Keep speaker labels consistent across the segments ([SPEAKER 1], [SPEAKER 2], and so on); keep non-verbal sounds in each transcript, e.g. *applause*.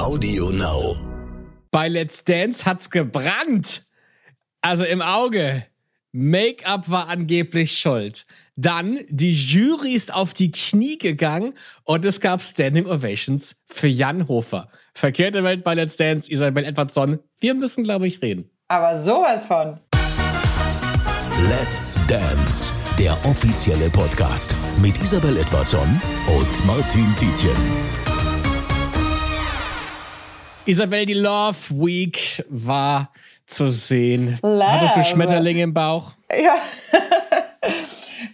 [SPEAKER 1] Audio Now.
[SPEAKER 2] Bei Let's Dance hat's gebrannt. Also im Auge. Make-up war angeblich schuld. Dann, die Jury ist auf die Knie gegangen und es gab Standing Ovations für Jan Hofer. Verkehrte Welt bei Let's Dance, Isabel Edwardson. Wir müssen, glaube ich, reden.
[SPEAKER 3] Aber sowas von.
[SPEAKER 1] Let's Dance, der offizielle Podcast mit Isabel Edwardson und Martin Tietjen.
[SPEAKER 2] Isabel, die Love Week war zu sehen.
[SPEAKER 3] Love.
[SPEAKER 2] Hattest du Schmetterlinge im Bauch?
[SPEAKER 3] Ja. *laughs*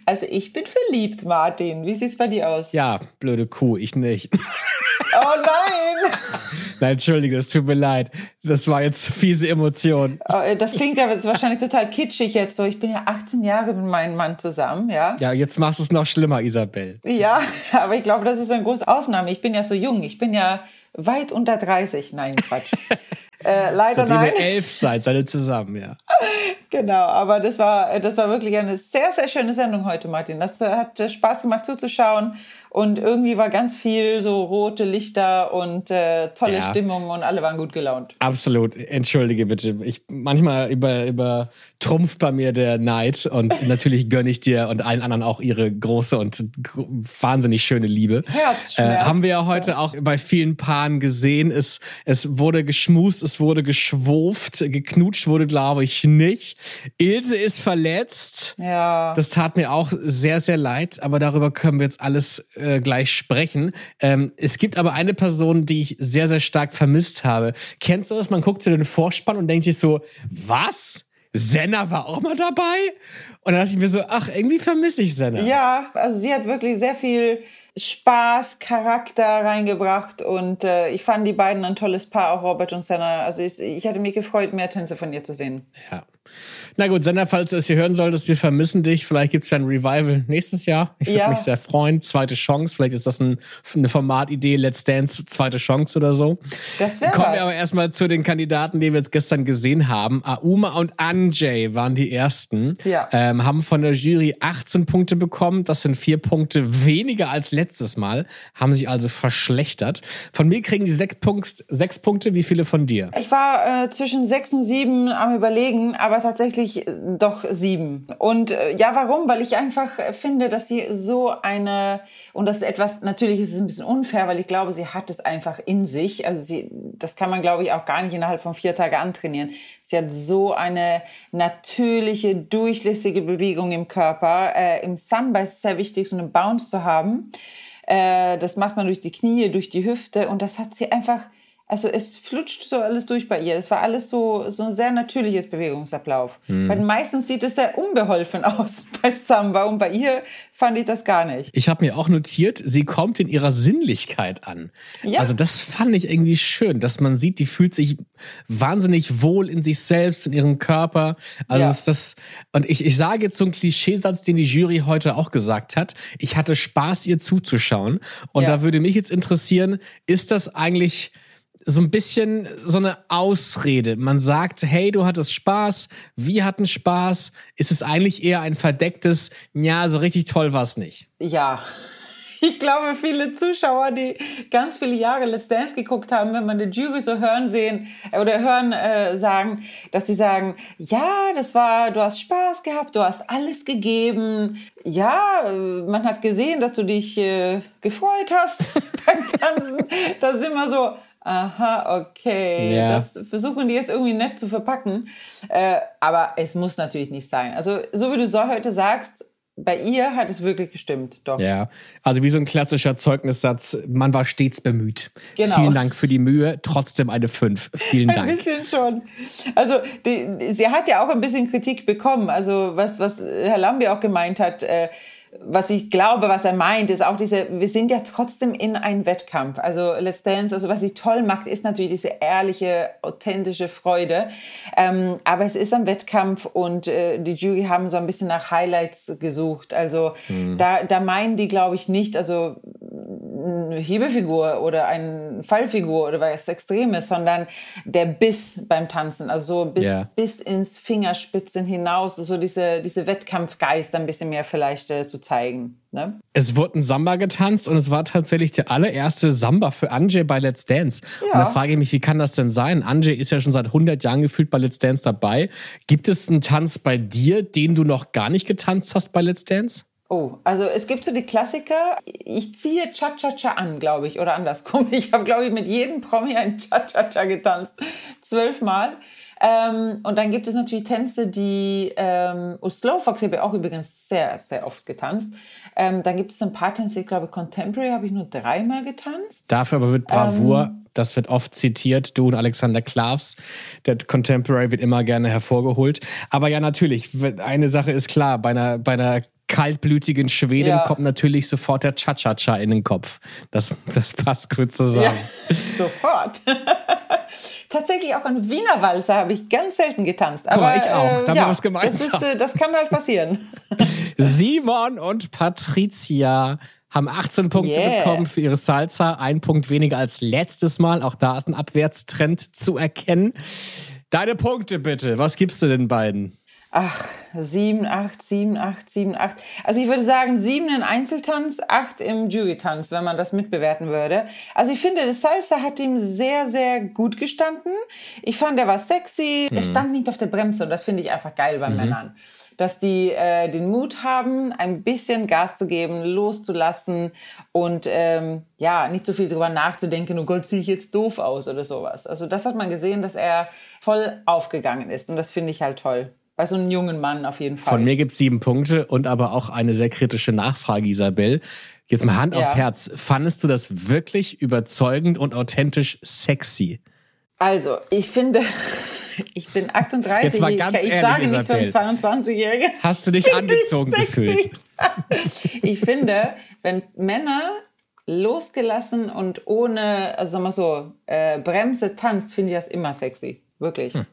[SPEAKER 3] Also ich bin verliebt, Martin. Wie sieht's bei dir aus?
[SPEAKER 2] Ja, blöde Kuh, ich nicht. *laughs*
[SPEAKER 3] Oh nein! *laughs*
[SPEAKER 2] Nein, entschuldige, es tut mir leid. Das war jetzt fiese Emotion.
[SPEAKER 3] Oh, Das klingt ja wahrscheinlich total kitschig jetzt so. Ich bin ja 18 Jahre mit meinem Mann zusammen, ja?
[SPEAKER 2] Ja, jetzt machst du es noch schlimmer, Isabel.
[SPEAKER 3] Ja, aber ich glaube, das ist eine große Ausnahme. Ich bin ja so jung. Ich bin ja weit unter 30. Nein, Quatsch. *laughs* äh, leider
[SPEAKER 2] Seitdem
[SPEAKER 3] nein.
[SPEAKER 2] ihr elf seid, seid ihr zusammen, ja. *laughs*
[SPEAKER 3] Genau, aber das war, das war wirklich eine sehr, sehr schöne Sendung heute, Martin. Das äh, hat äh, Spaß gemacht zuzuschauen und irgendwie war ganz viel so rote Lichter und äh, tolle
[SPEAKER 2] Ja.
[SPEAKER 3] Stimmung und alle waren gut gelaunt.
[SPEAKER 2] Absolut. Entschuldige bitte. Ich, manchmal über, über trumpft bei mir der Neid und *laughs* natürlich gönne ich dir und allen anderen auch ihre große und wahnsinnig schöne Liebe. Äh, haben wir ja heute auch bei vielen Paaren gesehen. Es, es wurde geschmust, es wurde geschwurft, geknutscht wurde, glaube ich, nicht. Ilse ist verletzt.
[SPEAKER 3] Ja.
[SPEAKER 2] Das tat mir auch sehr, sehr leid, aber darüber können wir jetzt alles äh, gleich sprechen. Ähm, es gibt aber eine Person, die ich sehr, sehr stark vermisst habe. Kennst du das? Man guckt zu den Vorspann und denkt sich so, was? Senna war auch mal dabei? Und dann dachte ich mir so, ach, irgendwie vermisse ich Senna.
[SPEAKER 3] Ja, also sie hat wirklich sehr viel Spaß, Charakter reingebracht und äh, ich fand die beiden ein tolles Paar, auch Robert und Senna. Also ich, ich hatte mich gefreut, mehr Tänze von ihr zu sehen.
[SPEAKER 2] Ja. Na gut, Sender, falls du es hier hören solltest, wir vermissen dich. Vielleicht gibt es ja ein Revival nächstes Jahr. Ich würde
[SPEAKER 3] Ja.
[SPEAKER 2] mich sehr freuen. Zweite Chance. Vielleicht ist das ein, eine Formatidee, Let's Dance, zweite Chance oder so.
[SPEAKER 3] Das wäre
[SPEAKER 2] Kommen wir aber erstmal zu den Kandidaten, die wir jetzt gestern gesehen haben. Auma und Anjay waren die ersten.
[SPEAKER 3] Ja.
[SPEAKER 2] Ähm, haben von der Jury 18 Punkte bekommen. Das sind vier Punkte weniger als letztes Mal. Haben sich also verschlechtert. Von mir kriegen die sechs, Punkt, sechs Punkte. Wie viele von dir?
[SPEAKER 3] Ich war äh, zwischen sechs und sieben am überlegen, aber tatsächlich äh, doch sieben. Und äh, ja, warum? Weil ich einfach äh, finde, dass sie so eine, und das ist etwas, natürlich ist es ein bisschen unfair, weil ich glaube, sie hat es einfach in sich. Also sie, das kann man, glaube ich, auch gar nicht innerhalb von vier Tagen antrainieren. Sie hat so eine natürliche, durchlässige Bewegung im Körper. Äh, Im Samba ist es sehr wichtig, so eine Bounce zu haben. Äh, das macht man durch die Knie, durch die Hüfte und das hat sie einfach, also es flutscht so alles durch bei ihr. Es war alles so, so ein sehr natürliches Bewegungsablauf. Bei den meisten sieht es sehr unbeholfen *laughs* aus bei Samba und bei ihr fand ich das gar nicht.
[SPEAKER 2] Ich habe mir auch notiert, sie kommt in ihrer Sinnlichkeit an.
[SPEAKER 3] Ja.
[SPEAKER 2] Also das fand ich irgendwie schön, dass man sieht, die fühlt sich wahnsinnig wohl in sich selbst, in ihrem Körper. Also
[SPEAKER 3] Ja.
[SPEAKER 2] ist das und ich, ich sage jetzt so einen Klischeesatz, den die Jury heute auch gesagt hat. Ich hatte Spaß, ihr zuzuschauen. Und
[SPEAKER 3] Ja.
[SPEAKER 2] da würde mich jetzt interessieren, ist das eigentlich so ein bisschen so eine Ausrede. Man sagt, hey, du hattest Spaß, wir hatten Spaß. Ist es eigentlich eher ein verdecktes, ja, so richtig toll war's nicht.
[SPEAKER 3] Ja. *laughs* Ich glaube, viele Zuschauer, die ganz viele Jahre Let's Dance geguckt haben, wenn man die Jury so hören sehen äh, oder hören äh, sagen, dass die sagen, ja, das war, du hast Spaß gehabt, du hast alles gegeben. Ja, äh, man hat gesehen, dass du dich äh, gefreut hast *laughs* beim Tanzen. Das ist immer so, aha, okay.
[SPEAKER 2] Ja.
[SPEAKER 3] Das versuchen die jetzt irgendwie nett zu verpacken. Äh, aber es muss natürlich nicht sein. Also, so wie du so heute sagst, bei ihr hat es wirklich gestimmt, doch.
[SPEAKER 2] Ja, also wie so ein klassischer Zeugnissatz, man war stets bemüht.
[SPEAKER 3] Genau.
[SPEAKER 2] Vielen Dank für die Mühe, trotzdem eine 5. Vielen *laughs*
[SPEAKER 3] Ein
[SPEAKER 2] Dank.
[SPEAKER 3] bisschen schon. Also die, sie hat ja auch ein bisschen Kritik bekommen. Also was, was Herr Lambi auch gemeint hat, äh, was ich glaube, was er meint, ist auch diese, wir sind ja trotzdem in einem Wettkampf. Also Let's Dance, also was sie toll macht, ist natürlich diese ehrliche, authentische Freude. Ähm, aber es ist ein Wettkampf und äh, die Jury haben so ein bisschen nach Highlights gesucht. Also da, da meinen die, glaube ich, nicht, also eine Hebefigur oder eine Fallfigur oder was Extremes, sondern der Biss beim Tanzen, also so bis, yeah. bis ins Fingerspitzen hinaus, so diese, diese Wettkampfgeist ein bisschen mehr vielleicht äh, zu zeigen. Ne?
[SPEAKER 2] Es wurde ein Samba getanzt und es war tatsächlich der allererste Samba für Anjay bei Let's Dance. Ja. Und da frage ich mich, wie kann das denn sein? Anjay ist ja schon seit 100 Jahren gefühlt bei Let's Dance dabei. Gibt es einen Tanz bei dir, den du noch gar nicht getanzt hast bei Let's Dance?
[SPEAKER 3] Oh, also es gibt so die Klassiker. Ich ziehe Cha-Cha-Cha an, glaube ich, oder andersrum. *laughs* Ich habe, glaube ich, mit jedem Promi ein Cha-Cha-Cha getanzt. Zwölfmal. Ähm, und dann gibt es natürlich Tänze, die ähm, oh, Slow Fox habe ich auch übrigens sehr, sehr oft getanzt. Ähm, dann gibt es ein paar Tänze, ich glaube, Contemporary habe ich nur dreimal getanzt.
[SPEAKER 2] Dafür aber mit Bravour, ähm, das wird oft zitiert, du und Alexander Klavs, der Contemporary wird immer gerne hervorgeholt. Aber ja, natürlich, eine Sache ist klar, bei einer, bei einer kaltblütigen Schwedin ja. kommt natürlich sofort der Cha-Cha-Cha in den Kopf. Das, das passt gut zusammen.
[SPEAKER 3] Ja, sofort. *laughs* Tatsächlich auch ein Wiener Walzer habe ich ganz selten getanzt.
[SPEAKER 2] Guck aber mal, ich auch. Da äh, ja, was gemeinsam.
[SPEAKER 3] Das, ist, äh, das kann halt passieren. *laughs* *laughs*
[SPEAKER 2] Simon und Patricia haben 18 Punkte yeah. bekommen für ihre Salsa. Ein Punkt weniger als letztes Mal. Auch da ist ein Abwärtstrend zu erkennen. Deine Punkte bitte. Was gibst du den beiden?
[SPEAKER 3] Ach, sieben, acht, sieben, acht, sieben, acht. Also ich würde sagen, sieben im Einzeltanz, acht im Jury-Tanz, wenn man das mitbewerten würde. Also ich finde, das Salsa hat ihm sehr, sehr gut gestanden. Ich fand, er war sexy. Mhm. Er stand nicht auf der Bremse und das finde ich einfach geil bei mhm. Männern. Dass die äh, den Mut haben, ein bisschen Gas zu geben, loszulassen und ähm, ja, nicht so viel drüber nachzudenken, oh Gott, sehe ich jetzt doof aus oder sowas. Also das hat man gesehen, dass er voll aufgegangen ist und das finde ich halt toll. Bei so einem jungen Mann auf jeden Fall.
[SPEAKER 2] Von mir gibt es sieben Punkte und aber auch eine sehr kritische Nachfrage, Isabel. Jetzt mal Hand ja. aufs Herz. Fandest du das wirklich überzeugend und authentisch sexy?
[SPEAKER 3] Also, ich finde, *laughs* ich bin 38.
[SPEAKER 2] Jetzt mal ganz
[SPEAKER 3] ich, ich
[SPEAKER 2] ehrlich,
[SPEAKER 3] sage
[SPEAKER 2] Isabel.
[SPEAKER 3] nicht 22-Jährige.
[SPEAKER 2] Hast du dich *laughs* angezogen gefühlt? *laughs*
[SPEAKER 3] ich finde, wenn Männer losgelassen und ohne, also sagen wir so, äh, Bremse tanzt, finde ich das immer sexy. Wirklich. Hm.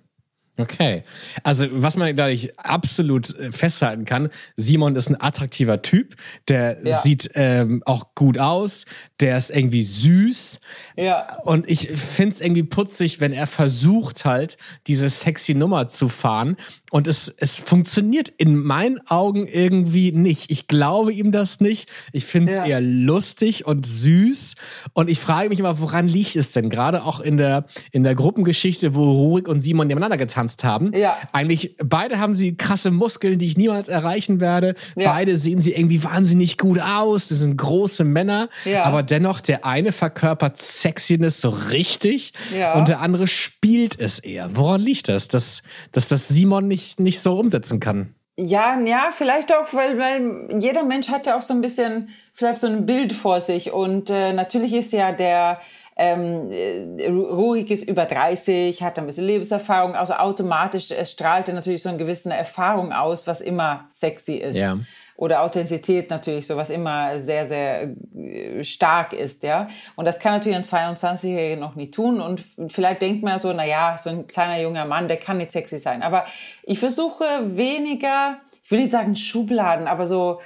[SPEAKER 2] Okay. Also, was man dadurch absolut äh, festhalten kann, Simon ist ein attraktiver Typ, der ja. sieht ähm, auch gut aus, der ist irgendwie süß.
[SPEAKER 3] Ja.
[SPEAKER 2] Und ich find's irgendwie putzig, wenn er versucht halt, diese sexy Nummer zu fahren. Und es, es funktioniert in meinen Augen irgendwie nicht. Ich glaube ihm das nicht. Ich find's ja. eher lustig und süß. Und ich frage mich immer, woran liegt es denn? Gerade auch in der, in der Gruppengeschichte, wo Rurik und Simon nebeneinander getan getanzt haben.
[SPEAKER 3] Ja.
[SPEAKER 2] Eigentlich, beide haben sie krasse Muskeln, die ich niemals erreichen werde. Ja. Beide sehen sie irgendwie wahnsinnig gut aus. Das sind große Männer. Ja. Aber dennoch, der eine verkörpert Sexiness so richtig ja. und der andere spielt es eher. Woran liegt das, dass, dass das Simon nicht, nicht so umsetzen kann?
[SPEAKER 3] Ja, ja, vielleicht auch, weil, weil jeder Mensch hat ja auch so ein bisschen, vielleicht so ein Bild vor sich. Und äh, natürlich ist ja der, ähm, äh, Ruhig ist über 30, hat ein bisschen Lebenserfahrung, also automatisch es strahlt er natürlich so eine gewisse Erfahrung aus, was immer sexy ist.
[SPEAKER 2] Ja.
[SPEAKER 3] Oder Authentizität natürlich, so was immer sehr, sehr äh, stark ist, ja. Und das kann natürlich ein 22-Jähriger noch nie tun. Und vielleicht denkt man so, na ja, so ein kleiner junger Mann, der kann nicht sexy sein. Aber ich versuche weniger, ich will nicht sagen Schubladen, aber so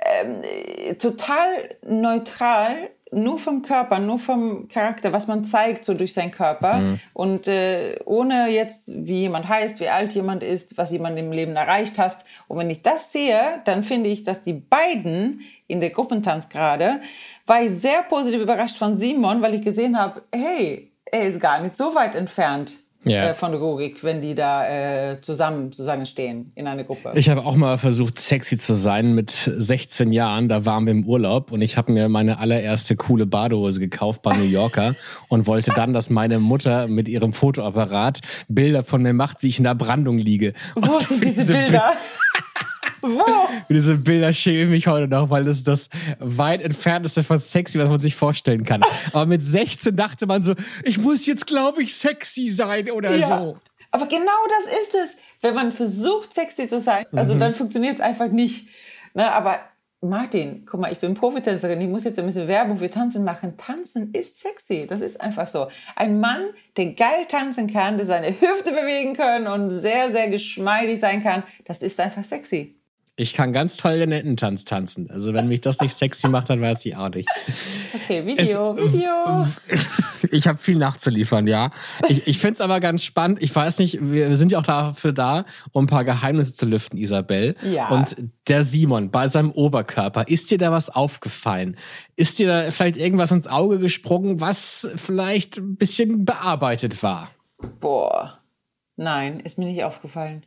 [SPEAKER 3] ähm, total neutral nur vom Körper, nur vom Charakter, was man zeigt so durch seinen Körper mhm. und äh, ohne jetzt, wie jemand heißt, wie alt jemand ist, was jemand im Leben erreicht hat. Und wenn ich das sehe, dann finde ich, dass die beiden in der Gruppentanz gerade, war ich sehr positiv überrascht von Simon, weil ich gesehen habe, hey, er ist gar nicht so weit entfernt ja. äh, von Rurik, wenn die da äh, zusammen stehen in einer Gruppe.
[SPEAKER 2] Ich habe auch mal versucht, sexy zu sein mit 16 Jahren. Da waren wir im Urlaub und ich habe mir meine allererste coole Badehose gekauft bei New Yorker *laughs* und wollte dann, dass meine Mutter mit ihrem Fotoapparat Bilder von mir macht, wie ich in der Brandung liege.
[SPEAKER 3] Wo sind diese Bilder? *laughs*
[SPEAKER 2] Wo? *laughs* Diese Bilder schämen mich heute noch, weil das ist das weit entfernteste von sexy, was man sich vorstellen kann. Aber mit 16 dachte man so, ich muss jetzt, glaube ich, sexy sein oder ja. so.
[SPEAKER 3] Aber genau das ist es. Wenn man versucht, sexy zu sein, also mhm. dann funktioniert es einfach nicht. Ne, aber Martin, guck mal, ich bin Profitänzerin, ich muss jetzt ein bisschen Werbung für Tanzen machen. Tanzen ist sexy, das ist einfach so. Ein Mann, der geil tanzen kann, der seine Hüfte bewegen kann und sehr, sehr geschmeidig sein kann, das ist einfach sexy.
[SPEAKER 2] Ich kann ganz toll den Ententanz tanzen. Also wenn mich das nicht sexy macht, dann weiß ich auch nicht.
[SPEAKER 3] Okay, Video, es, Video. *laughs*
[SPEAKER 2] ich habe viel nachzuliefern, ja. Ich, ich finde es aber ganz spannend. Ich weiß nicht, wir sind ja auch dafür da, um ein paar Geheimnisse zu lüften, Isabel.
[SPEAKER 3] Ja.
[SPEAKER 2] Und der Simon bei seinem Oberkörper, ist dir da was aufgefallen? Ist dir da vielleicht irgendwas ins Auge gesprungen, was vielleicht ein bisschen bearbeitet war?
[SPEAKER 3] Boah, nein, ist mir nicht aufgefallen.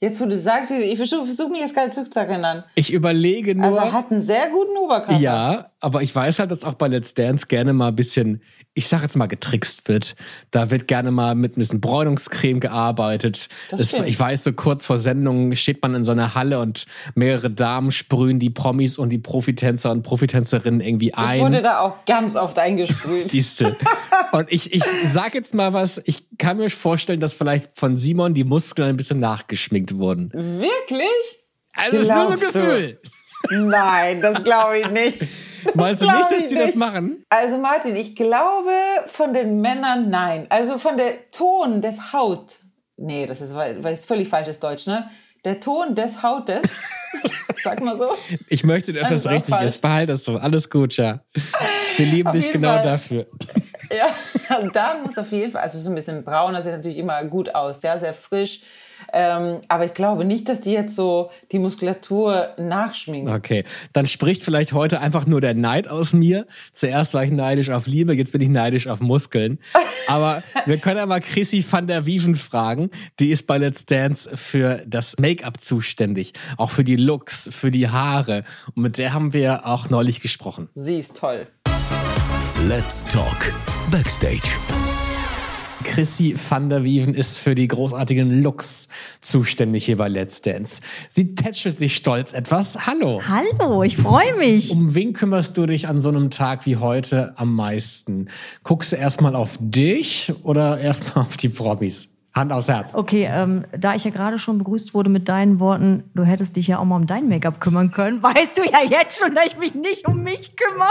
[SPEAKER 3] Jetzt, wo du sagst, ich versuche versuch mich jetzt gerade zurückzuerinnern.
[SPEAKER 2] Ich überlege nur.
[SPEAKER 3] Also er hat einen sehr guten Oberkörper.
[SPEAKER 2] Ja, aber ich weiß halt, dass auch bei Let's Dance gerne mal ein bisschen ich sag jetzt mal, getrickst wird. Da wird gerne mal mit ein bisschen Bräunungscreme gearbeitet. Das ich weiß, so kurz vor Sendung steht man in so einer Halle und mehrere Damen sprühen die Promis und die Profitänzer und Profitänzerinnen irgendwie ein. Ich
[SPEAKER 3] wurde da auch ganz oft eingesprüht. *laughs*
[SPEAKER 2] Siehst du. Und ich, ich sag jetzt mal was, ich kann mir vorstellen, dass vielleicht von Simon die Muskeln ein bisschen nachgeschminkt wurden.
[SPEAKER 3] Wirklich?
[SPEAKER 2] Also Glaubst ist nur so ein Gefühl.
[SPEAKER 3] Du? Nein, das glaube ich nicht. *laughs*
[SPEAKER 2] Meinst du nicht, dass die das machen?
[SPEAKER 3] Also Martin, ich glaube von den Männern nein. Also von der Ton des Haut. Nee, das ist weil völlig falsches Deutsch, ne? Der Ton des Hautes. *laughs* Sag mal so.
[SPEAKER 2] Ich möchte, dass das, das richtig falsch. ist. Behalte es so. Alles gut, ja. Wir lieben dich genau Fall. dafür.
[SPEAKER 3] Ja, *laughs* da muss auf jeden Fall, also so ein bisschen braun, das sieht natürlich immer gut aus, ja, sehr frisch. Ähm, aber ich glaube nicht, dass die jetzt so die Muskulatur nachschminken.
[SPEAKER 2] Okay, dann spricht vielleicht heute einfach nur der Neid aus mir. Zuerst war ich neidisch auf Liebe, jetzt bin ich neidisch auf Muskeln. *laughs* Aber wir können einmal Chrissy van der Wieven fragen. Die ist bei Let's Dance für das Make-up zuständig. Auch für die Looks, für die Haare. Und mit der haben wir auch neulich gesprochen.
[SPEAKER 3] Sie ist toll.
[SPEAKER 1] Let's Talk Backstage.
[SPEAKER 2] Chrissy van der Wieven ist für die großartigen Looks zuständig hier bei Let's Dance. Sie tätschelt sich stolz etwas. Hallo.
[SPEAKER 4] Hallo, ich freue mich.
[SPEAKER 2] Um wen kümmerst du dich an so einem Tag wie heute am meisten? Guckst du erstmal auf dich oder erstmal auf die Promis? Hand aufs Herz.
[SPEAKER 4] Okay, ähm, da ich ja gerade schon begrüßt wurde mit deinen Worten, du hättest dich ja auch mal um dein Make-up kümmern können, *laughs* weißt du ja jetzt schon, dass ich mich nicht um mich kümmere.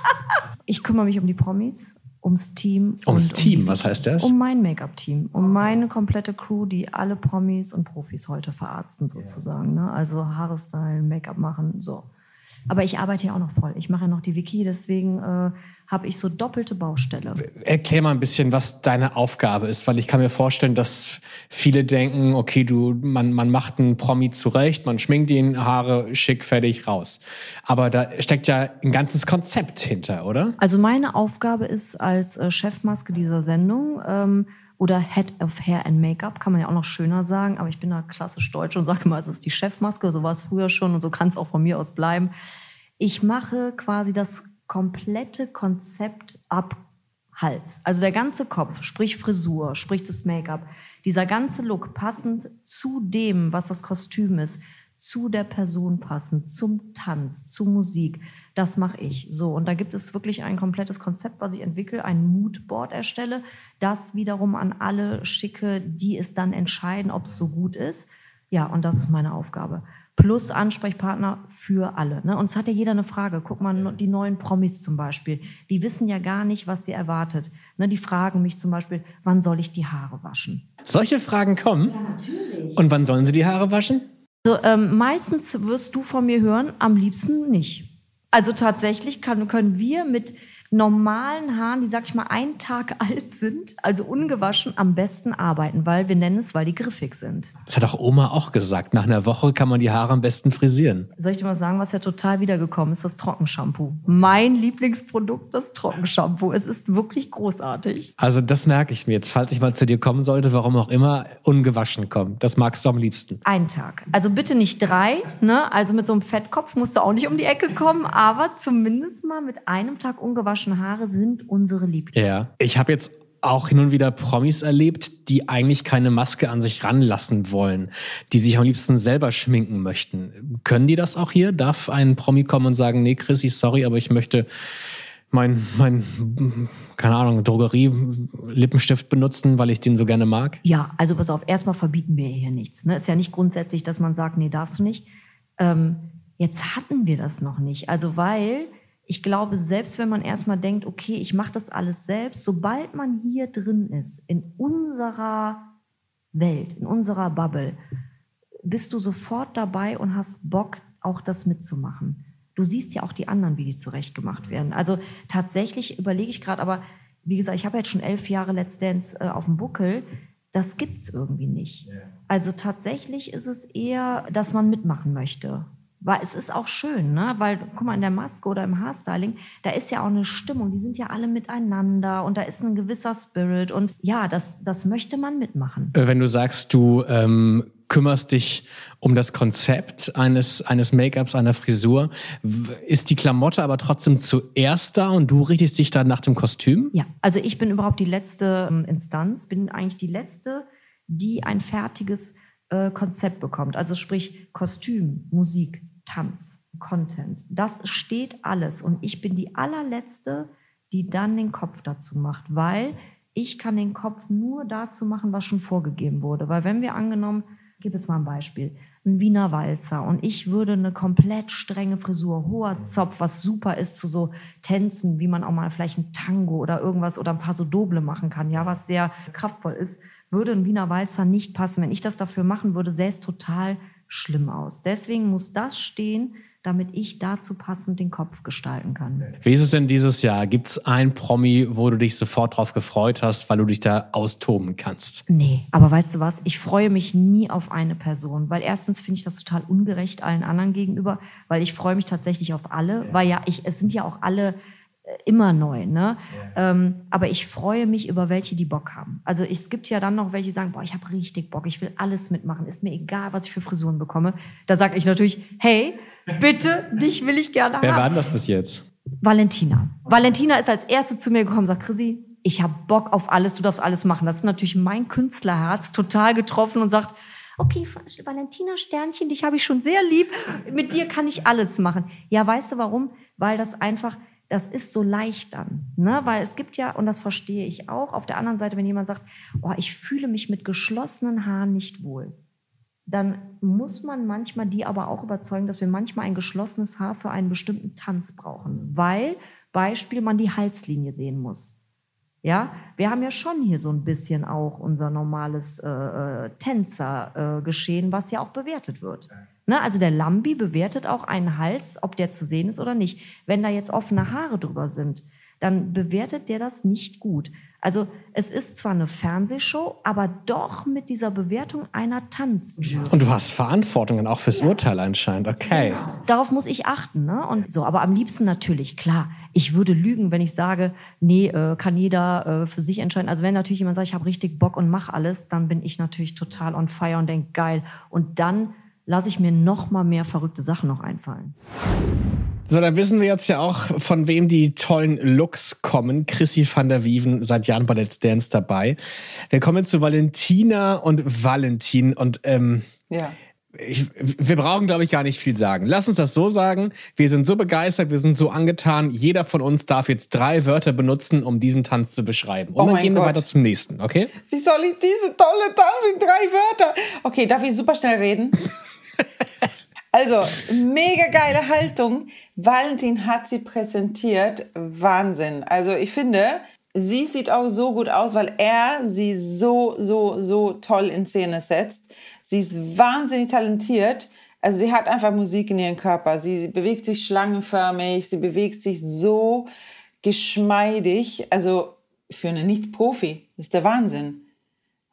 [SPEAKER 4] *laughs* ich kümmere mich um die Promis ums Team.
[SPEAKER 2] Ums Team, um, was heißt das?
[SPEAKER 4] Um mein Make-up-Team, um meine komplette Crew, die alle Promis und Profis heute verarzten sozusagen. Ne? Also Haare stylen, Make-up machen, so. Aber ich arbeite ja auch noch voll. Ich mache ja noch die Wiki, deswegen äh, habe ich so doppelte Baustelle.
[SPEAKER 2] Erklär mal ein bisschen, was deine Aufgabe ist, weil ich kann mir vorstellen, dass viele denken, okay, du, man, man macht einen Promi zurecht, man schminkt ihn, Haare schick, fertig, raus. Aber da steckt ja ein ganzes Konzept hinter, oder?
[SPEAKER 4] Also meine Aufgabe ist als äh, Chefmaske dieser Sendung, ähm, oder Head of Hair and Make-up, kann man ja auch noch schöner sagen, aber ich bin da klassisch deutsch und sage immer, es ist die Chefmaske, so war es früher schon und so kann es auch von mir aus bleiben. Ich mache quasi das komplette Konzept ab Hals. Also der ganze Kopf, sprich Frisur, sprich das Make-up, dieser ganze Look passend zu dem, was das Kostüm ist, zu der Person passend, zum Tanz, zu Musik. Das mache ich. So, und da gibt es wirklich ein komplettes Konzept, was ich entwickle, ein Moodboard erstelle, das wiederum an alle schicke, die es dann entscheiden, ob es so gut ist. Ja, und das ist meine Aufgabe. Plus Ansprechpartner für alle. Ne? Und es hat ja jeder eine Frage. Guck mal, die neuen Promis zum Beispiel, die wissen ja gar nicht, was sie erwartet. Ne? Die fragen mich zum Beispiel, wann soll ich die Haare waschen?
[SPEAKER 2] Solche Fragen kommen? Ja, natürlich. Und wann sollen sie die Haare waschen?
[SPEAKER 4] Also, ähm, meistens wirst du von mir hören, am liebsten nicht. Also tatsächlich kann, können wir mit normalen Haaren, die, sag ich mal, einen Tag *laughs* alt sind, also ungewaschen, am besten arbeiten, weil wir nennen es, weil die griffig sind.
[SPEAKER 2] Das hat auch Oma auch gesagt. Nach einer Woche kann man die Haare am besten frisieren.
[SPEAKER 4] Soll ich dir mal sagen, was ja total wiedergekommen ist? Das Trockenshampoo. Mein Lieblingsprodukt, das Trockenshampoo. Es ist wirklich großartig.
[SPEAKER 2] Also das merke ich mir jetzt, falls ich mal zu dir kommen sollte, warum auch immer, ungewaschen kommen. Das magst du am liebsten.
[SPEAKER 4] Einen Tag. Also bitte nicht drei. Ne? Also mit so einem Fettkopf musst du auch nicht um die Ecke kommen, aber zumindest mal mit einem Tag ungewaschen ungewaschene Haare sind unsere Lieblinge.
[SPEAKER 2] Ja, ich habe jetzt auch hin und wieder Promis erlebt, die eigentlich keine Maske an sich ranlassen wollen, die sich am liebsten selber schminken möchten. Können die das auch hier? Darf ein Promi kommen und sagen, nee, Chrissy, sorry, aber ich möchte mein, mein, keine Ahnung, Drogerie-Lippenstift benutzen, weil ich den so gerne mag?
[SPEAKER 4] Ja, also pass auf, erstmal verbieten wir hier nichts. Ne? Ist ja nicht grundsätzlich, dass man sagt, nee, darfst du nicht. Ähm, jetzt hatten wir das noch nicht. Also weil ich glaube, selbst wenn man erstmal denkt, okay, ich mache das alles selbst, sobald man hier drin ist, in unserer Welt, in unserer Bubble, bist du sofort dabei und hast Bock, auch das mitzumachen. Du siehst ja auch die anderen, wie die zurechtgemacht werden. Also tatsächlich überlege ich gerade, aber wie gesagt, ich habe jetzt schon elf Jahre Let's Dance äh, auf dem Buckel. Das gibt es irgendwie nicht. Also tatsächlich ist es eher, dass man mitmachen möchte. Weil es ist auch schön, ne? Weil, guck mal, in der Maske oder im Haarstyling, da ist ja auch eine Stimmung, die sind ja alle miteinander und da ist ein gewisser Spirit und ja, das, das möchte man mitmachen.
[SPEAKER 2] Äh, wenn du sagst, du ähm, kümmerst dich um das Konzept eines, eines Make-ups, einer Frisur, ist die Klamotte aber trotzdem zuerst da und du richtest dich dann nach dem Kostüm?
[SPEAKER 4] Ja, also ich bin überhaupt die letzte ähm, Instanz, bin eigentlich die letzte, die ein fertiges äh, Konzept bekommt. Also sprich Kostüm, Musik, Tanz, Content. Das steht alles. Und ich bin die allerletzte, die dann den Kopf dazu macht, weil ich kann den Kopf nur dazu machen, was schon vorgegeben wurde. Weil wenn wir angenommen, ich gebe jetzt mal ein Beispiel, ein Wiener Walzer und ich würde eine komplett strenge Frisur, hoher Zopf, was super ist zu so Tänzen, wie man auch mal vielleicht ein Tango oder irgendwas oder ein paar so Doble machen kann, ja, was sehr kraftvoll ist, würde ein Wiener Walzer nicht passen. Wenn ich das dafür machen würde, sähe es total schlimm aus. Deswegen muss das stehen, damit ich dazu passend den Kopf gestalten kann.
[SPEAKER 2] Wie ist es denn dieses Jahr? Gibt es ein Promi, wo du dich sofort drauf gefreut hast, weil du dich da austoben kannst?
[SPEAKER 4] Nee, aber weißt du was? Ich freue mich nie auf eine Person, weil erstens finde ich das total ungerecht allen anderen gegenüber, weil ich freue mich tatsächlich auf alle, weil ja, ich, es sind ja auch alle immer neu. Ne? Ja. Ähm, aber ich freue mich über welche, die Bock haben. Also es gibt ja dann noch welche, die sagen, boah, ich habe richtig Bock, ich will alles mitmachen, ist mir egal, was ich für Frisuren bekomme. Da sage ich natürlich, hey, bitte, *laughs* dich will ich gerne
[SPEAKER 2] Wer
[SPEAKER 4] haben.
[SPEAKER 2] Wer war denn das bis jetzt?
[SPEAKER 4] Valentina. Valentina ist als erste zu mir gekommen und sagt, Chrissy, ich habe Bock auf alles, du darfst alles machen. Das ist natürlich mein Künstlerherz total getroffen und sagt, okay, Valentina Sternchen, dich habe ich schon sehr lieb, mit dir kann ich alles machen. Ja, weißt du warum? Weil das einfach das ist so leicht dann. Ne? Weil es gibt ja, und das verstehe ich auch, auf der anderen Seite, wenn jemand sagt, oh, ich fühle mich mit geschlossenen Haaren nicht wohl, dann muss man manchmal die aber auch überzeugen, dass wir manchmal ein geschlossenes Haar für einen bestimmten Tanz brauchen. Weil, Beispiel, man die Halslinie sehen muss. Ja, wir haben ja schon hier so ein bisschen auch unser normales äh, äh Tänzergeschehen, äh, was ja auch bewertet wird. Ne, also der Lambi bewertet auch einen Hals, ob der zu sehen ist oder nicht. Wenn da jetzt offene Haare drüber sind, dann bewertet der das nicht gut. Also es ist zwar eine Fernsehshow, aber doch mit dieser Bewertung einer Tanzjury.
[SPEAKER 2] Und du hast Verantwortung dann auch fürs ja. Urteil anscheinend, okay.
[SPEAKER 4] Ja. Darauf muss ich achten, ne? Und so, aber am liebsten natürlich, klar. Ich würde lügen, wenn ich sage, nee, äh, kann jeder äh, für sich entscheiden. Also wenn natürlich jemand sagt, ich habe richtig Bock und mach alles, dann bin ich natürlich total on fire und denke, geil. Und dann lasse ich mir noch mal mehr verrückte Sachen noch einfallen.
[SPEAKER 2] So, dann wissen wir jetzt ja auch, von wem die tollen Looks kommen. Chrissy van der Wieven, seit Jahren bei Let's Dance dabei. Wir kommen zu Valentina und Valentin und ähm, ja. Ich, wir brauchen, glaube ich, gar nicht viel sagen. Lass uns das so sagen. Wir sind so begeistert, wir sind so angetan. Jeder von uns darf jetzt drei Wörter benutzen, um diesen Tanz zu beschreiben. Und oh dann gehen Gott. wir weiter zum nächsten, okay?
[SPEAKER 3] Wie soll ich diese tolle Tanz in drei Wörter? Okay, darf ich super schnell reden? *laughs* *laughs* Also, mega geile Haltung. Valentin hat sie präsentiert. Wahnsinn. Also, ich finde, sie sieht auch so gut aus, weil er sie so, so, so toll in Szene setzt. Sie ist wahnsinnig talentiert. Also, sie hat einfach Musik in ihrem Körper. Sie bewegt sich schlangenförmig. Sie bewegt sich so geschmeidig. Also, für eine Nicht-Profi ist der Wahnsinn.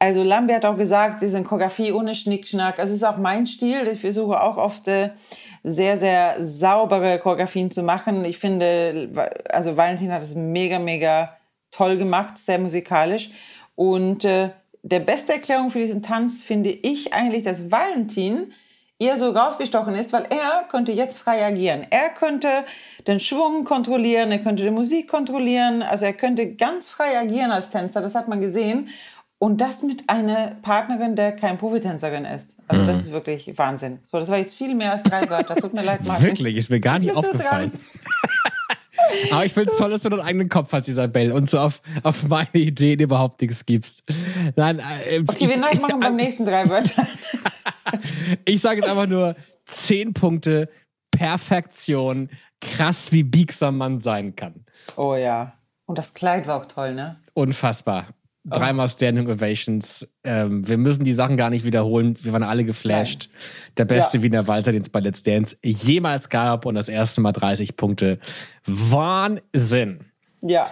[SPEAKER 3] Also Lambi hat auch gesagt, diese Choreografie ohne Schnickschnack. Also es ist auch mein Stil. Ich versuche auch oft äh, sehr, sehr saubere Choreografien zu machen. Ich finde, also Valentin hat es mega, mega toll gemacht, sehr musikalisch. Und äh, der beste Erklärung für diesen Tanz finde ich eigentlich, dass Valentin eher so rausgestochen ist, weil er könnte jetzt frei agieren. Er könnte den Schwung kontrollieren, er könnte die Musik kontrollieren, also er könnte ganz frei agieren als Tänzer, das hat man gesehen. Und das mit einer Partnerin, der kein Profitänzerin ist. Also mhm. das ist wirklich Wahnsinn. So, das war jetzt viel mehr als drei Wörter. Tut mir leid, Martin.
[SPEAKER 2] Wirklich, ist mir gar nicht aufgefallen. *laughs* Aber ich finde es toll, dass du einen eigenen Kopf hast, Isabel, und so auf, auf meine Ideen überhaupt nichts gibst.
[SPEAKER 3] Nein, äh, okay, ich, wir machen ich, beim *laughs* nächsten drei Wörter. *laughs*
[SPEAKER 2] ich sage jetzt einfach nur zehn Punkte, Perfektion, krass, wie biegsam man sein kann.
[SPEAKER 3] Oh ja. Und das Kleid war auch toll, ne?
[SPEAKER 2] Unfassbar. Dreimal Standing Ovations. Ähm, wir müssen die Sachen gar nicht wiederholen. Wir waren alle geflasht. Nein. Der beste ja. Wiener Walzer, den es bei Let's Dance jemals gab und das erste Mal 30 Punkte. Wahnsinn.
[SPEAKER 3] Ja.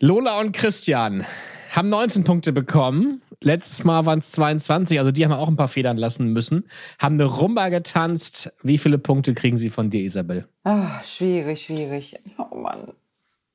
[SPEAKER 2] Lola und Christian haben 19 Punkte bekommen. Letztes Mal waren es 22, also die haben auch ein paar Federn lassen müssen. Haben eine Rumba getanzt. Wie viele Punkte kriegen sie von dir, Isabel?
[SPEAKER 3] Ach, schwierig, schwierig. Oh Mann.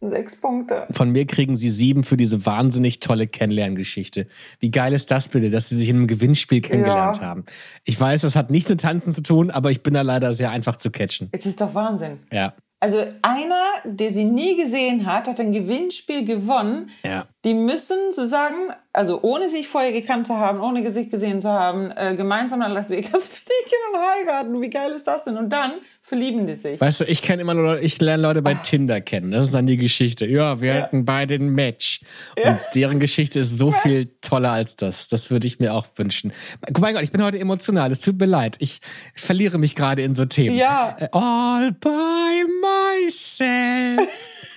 [SPEAKER 3] Sechs Punkte.
[SPEAKER 2] Von mir kriegen sie sieben für diese wahnsinnig tolle Kennenlerngeschichte. Wie geil ist das bitte, dass sie sich in einem Gewinnspiel kennengelernt ja. haben? Ich weiß, das hat nichts mit Tanzen zu tun, aber ich bin da leider sehr einfach zu catchen.
[SPEAKER 3] Es ist doch Wahnsinn.
[SPEAKER 2] Ja.
[SPEAKER 3] Also einer, der sie nie gesehen hat, hat ein Gewinnspiel gewonnen.
[SPEAKER 2] Ja.
[SPEAKER 3] Die müssen sozusagen, also ohne sich vorher gekannt zu haben, ohne Gesicht gesehen zu haben, äh, gemeinsam nach Las Vegas *laughs* fliegen und heiraten. Wie geil ist das denn? Und dann verlieben die sich.
[SPEAKER 2] Weißt du, ich kenne immer nur, ich lerne Leute bei Ach. Tinder kennen. Das ist dann die Geschichte. Ja, wir ja. hatten beide ein Match. Ja. Und deren Geschichte ist so viel toller als das. Das würde ich mir auch wünschen. Mein Gott, ich bin heute emotional. Es tut mir leid. Ich verliere mich gerade in so Themen.
[SPEAKER 3] Ja.
[SPEAKER 2] Äh, all by myself.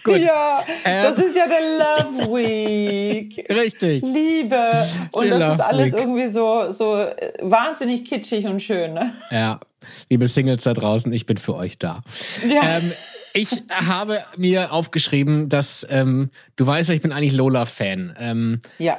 [SPEAKER 2] Gut.
[SPEAKER 3] Ja, ähm. das ist ja der Love Week. *laughs*
[SPEAKER 2] Richtig.
[SPEAKER 3] Liebe. Und der das Love ist alles Week. irgendwie so, so äh, wahnsinnig kitschig und schön, ne?
[SPEAKER 2] Ja. Liebe Singles da draußen, ich bin für euch da. Ja. Ähm, ich habe mir aufgeschrieben, dass ähm, du weißt ja, ich bin eigentlich Lola-Fan. Ähm,
[SPEAKER 3] ja.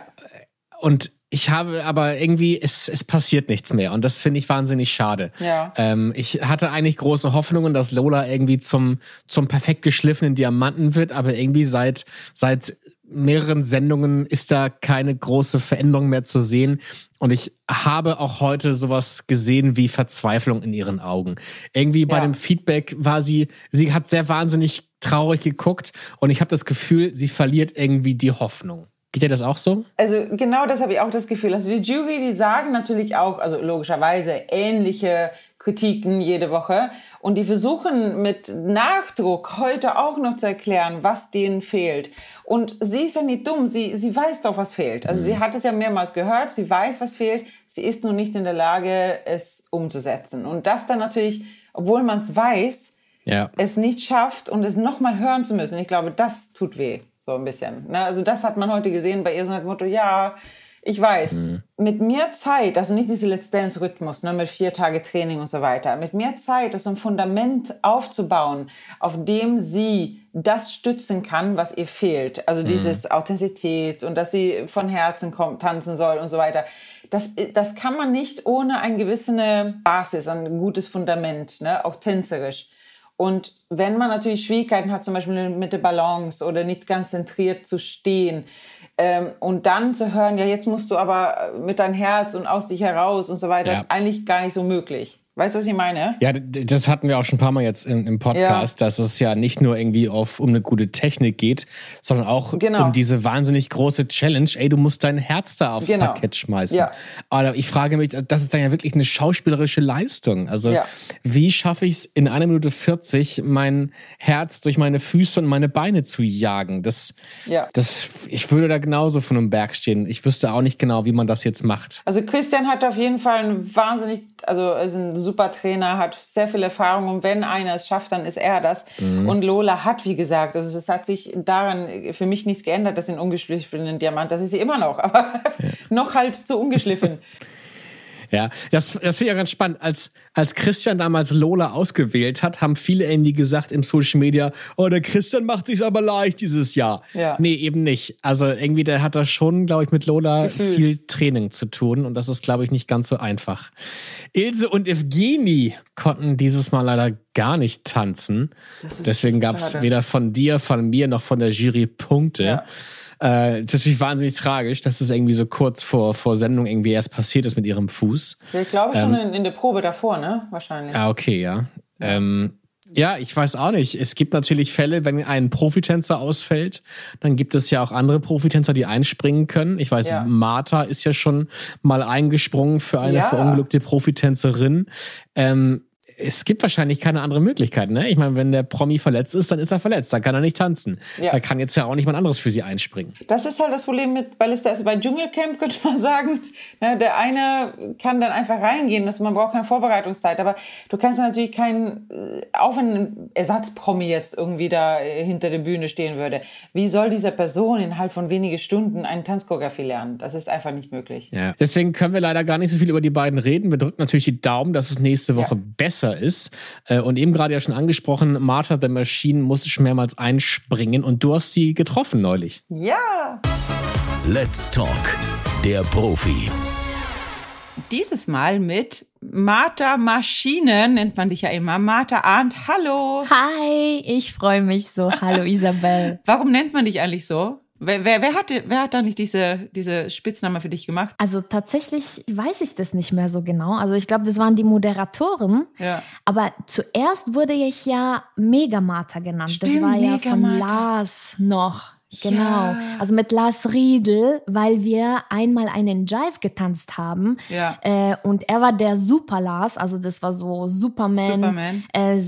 [SPEAKER 2] Und ich habe aber irgendwie, es, es passiert nichts mehr und das finde ich wahnsinnig schade.
[SPEAKER 3] Ja.
[SPEAKER 2] Ähm, ich hatte eigentlich große Hoffnungen, dass Lola irgendwie zum, zum perfekt geschliffenen Diamanten wird, aber irgendwie seit, seit mehreren Sendungen ist da keine große Veränderung mehr zu sehen. Und ich habe auch heute sowas gesehen wie Verzweiflung in ihren Augen. Irgendwie bei ja. dem Feedback war sie, sie hat sehr wahnsinnig traurig geguckt und ich habe das Gefühl, sie verliert irgendwie die Hoffnung. Geht dir das auch so?
[SPEAKER 3] Also genau das habe ich auch das Gefühl. Also die Jury, die sagen natürlich auch, also logischerweise ähnliche Kritiken jede Woche. Und die versuchen mit Nachdruck heute auch noch zu erklären, was denen fehlt. Und sie ist ja nicht dumm, sie, sie weiß doch, was fehlt. Also mhm. sie hat es ja mehrmals gehört, sie weiß, was fehlt. Sie ist nur nicht in der Lage, es umzusetzen. Und das dann natürlich, obwohl man es weiß,
[SPEAKER 2] ja.
[SPEAKER 3] es nicht schafft und es nochmal hören zu müssen. Ich glaube, das tut weh, so ein bisschen. Ne? Also das hat man heute gesehen bei ihr, so ein Motto, ja, ich weiß, mhm. mit mehr Zeit, also nicht diese Let's Dance-Rhythmus, ne, mit vier Tage Training und so weiter, mit mehr Zeit, so ein Fundament aufzubauen, auf dem sie das stützen kann, was ihr fehlt. Also mhm. dieses Authentizität und dass sie von Herzen kommt, tanzen soll und so weiter. Das, das kann man nicht ohne eine gewisse Basis, ein gutes Fundament, ne, auch tänzerisch. Und wenn man natürlich Schwierigkeiten hat, zum Beispiel mit der Balance oder nicht ganz zentriert zu stehen, ähm, und dann zu hören, ja, jetzt musst du aber mit deinem Herz und aus dich heraus und so weiter, ja. eigentlich gar nicht so möglich. Weißt du, was ich meine?
[SPEAKER 2] Ja, das hatten wir auch schon ein paar Mal jetzt im, im Podcast, ja. dass es ja nicht nur irgendwie auf, um eine gute Technik geht, sondern auch genau. um diese wahnsinnig große Challenge. Ey, du musst dein Herz da aufs genau. Parkett schmeißen. Ja. Aber ich frage mich, das ist dann ja wirklich eine schauspielerische Leistung. Also, ja. wie schaffe ich es in einer Minute 40, mein Herz durch meine Füße und meine Beine zu jagen? Das, ja. das, ich würde da genauso von einem Berg stehen. Ich wüsste auch nicht genau, wie man das jetzt macht.
[SPEAKER 3] Also, Christian hat auf jeden Fall ein wahnsinnig, also, ist ein super Trainer, hat sehr viel Erfahrung und wenn einer es schafft, dann ist er das. Mhm. Und Lola hat, wie gesagt, also es hat sich daran für mich nichts geändert, dass sie einen ungeschliffenen Diamant, das ist sie immer noch, aber ja. *laughs* noch halt zu ungeschliffen. *laughs*
[SPEAKER 2] Ja, das, das finde ich ja ganz spannend. Als, als Christian damals Lola ausgewählt hat, haben viele irgendwie gesagt im Social Media, oh, der Christian macht sich aber leicht dieses Jahr.
[SPEAKER 3] Ja.
[SPEAKER 2] Nee, eben nicht. Also irgendwie, der hat da schon, glaube ich, mit Lola Gefühl. viel Training zu tun und das ist, glaube ich, nicht ganz so einfach. Ilse und Evgeni konnten dieses Mal leider gar nicht tanzen. Deswegen gab es weder von dir, von mir noch von der Jury Punkte. Ja. Äh, ist natürlich wahnsinnig tragisch, dass es irgendwie so kurz vor, vor Sendung irgendwie erst passiert ist mit ihrem Fuß.
[SPEAKER 3] ich glaube schon ähm, in, in, der Probe davor, ne? Wahrscheinlich.
[SPEAKER 2] Ah, okay, ja. ja. Ähm, ja, ich weiß auch nicht. Es gibt natürlich Fälle, wenn ein Profitänzer ausfällt, dann gibt es ja auch andere Profitänzer, die einspringen können. Ich weiß, ja. Martha ist ja schon mal eingesprungen für eine ja. verunglückte Profitänzerin. Ähm, es gibt wahrscheinlich keine andere Möglichkeit, ne? Ich meine, wenn der Promi verletzt ist, dann ist er verletzt, dann kann er nicht tanzen.
[SPEAKER 3] Ja.
[SPEAKER 2] Da kann jetzt ja auch nicht mal anderes für sie einspringen.
[SPEAKER 3] Das ist halt das Problem mit Ballista. Also bei Dschungelcamp könnte man sagen, ne, der eine kann dann einfach reingehen, dass man braucht keine Vorbereitungszeit. Aber du kannst natürlich keinen, äh, auch wenn ein Ersatzpromi jetzt irgendwie da äh, hinter der Bühne stehen würde, wie soll diese Person innerhalb von wenigen Stunden eine Tanzchoreografie lernen? Das ist einfach nicht möglich.
[SPEAKER 2] Ja. Deswegen können wir leider gar nicht so viel über die beiden reden. Wir drücken natürlich die Daumen, dass es nächste Woche
[SPEAKER 3] Ja.
[SPEAKER 2] besser ist. Äh, Und eben gerade ja schon angesprochen, Martha the Machine muss schon mehrmals einspringen und du hast sie getroffen neulich.
[SPEAKER 3] Ja!
[SPEAKER 1] Let's Talk, der Profi.
[SPEAKER 3] Dieses Mal mit Martha Maschine, nennt man dich ja immer. Martha Arndt, hallo!
[SPEAKER 5] Hi, ich freue mich so. Hallo *laughs* Isabel.
[SPEAKER 3] Warum nennt man dich eigentlich so? Wer, wer, wer, hat, wer hat da nicht diese, diese Spitzname für dich gemacht?
[SPEAKER 5] Also tatsächlich weiß ich das nicht mehr so genau. Also ich glaube, das waren die Moderatoren.
[SPEAKER 3] Ja.
[SPEAKER 5] Aber zuerst wurde ich ja Megamata genannt. das
[SPEAKER 3] Stimmt,
[SPEAKER 5] war ja von. Lars noch. Genau.
[SPEAKER 3] Ja.
[SPEAKER 5] Also mit Lars Riedel, weil wir einmal einen Jive getanzt haben.
[SPEAKER 3] Ja.
[SPEAKER 5] Äh, und er war der Super Lars, also das war so Superman,
[SPEAKER 3] Superman.
[SPEAKER 5] Äh.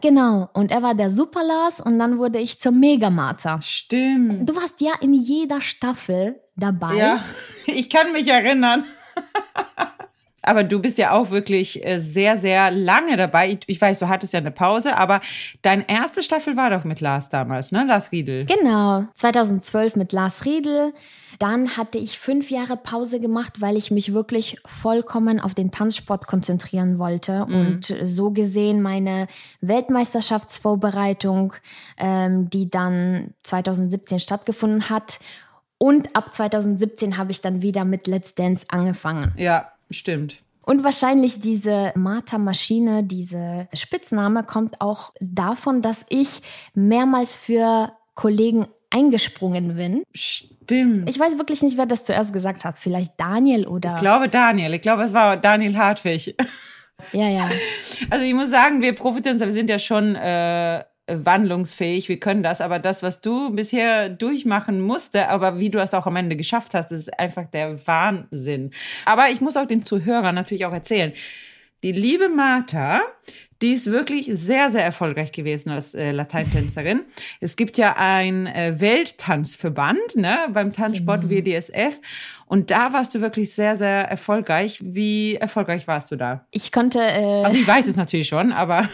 [SPEAKER 5] Genau. Und er war der Super Lars und dann wurde ich zur Megamata.
[SPEAKER 3] Stimmt.
[SPEAKER 5] Du warst ja in jeder Staffel dabei.
[SPEAKER 3] Ja, *laughs* ich kann mich erinnern. *laughs* Aber du bist ja auch wirklich äh, sehr, sehr lange dabei. Ich, weiß, du hattest ja eine Pause, aber deine erste Staffel war doch mit Lars damals, ne? Lars Riedel.
[SPEAKER 5] Genau, 2012 mit Lars Riedel. Dann hatte ich fünf Jahre Pause gemacht, weil ich mich wirklich vollkommen auf den Tanzsport konzentrieren wollte. Und so gesehen meine Weltmeisterschaftsvorbereitung, ähm, die dann 2017 stattgefunden hat. Und ab 2017 habe ich dann wieder mit Let's Dance angefangen.
[SPEAKER 3] Ja, stimmt.
[SPEAKER 5] Und wahrscheinlich diese Martha-Maschine, diese Spitzname kommt auch davon, dass ich mehrmals für Kollegen eingesprungen bin.
[SPEAKER 3] Stimmt.
[SPEAKER 5] Ich weiß wirklich nicht, wer das zuerst gesagt hat. Vielleicht Daniel oder.
[SPEAKER 3] Ich glaube Daniel. Ich glaube, es war Daniel Hartwig.
[SPEAKER 5] ja, ja. *laughs*
[SPEAKER 3] Also ich muss sagen, wir Profitänzer, wir sind ja schon äh, wandlungsfähig, wir können das, aber das, was du bisher durchmachen musste, aber wie du es auch am Ende geschafft hast, das ist einfach der Wahnsinn. Aber ich muss auch den Zuhörern natürlich auch erzählen, die liebe Martha, die ist wirklich sehr, sehr erfolgreich gewesen als äh, Lateintänzerin. Es gibt ja ein äh, Welttanzverband ne, beim Tanzsport WDSF und da warst du wirklich sehr, sehr erfolgreich. Wie erfolgreich warst du da?
[SPEAKER 5] Ich konnte, äh,
[SPEAKER 3] Also ich weiß es natürlich schon, aber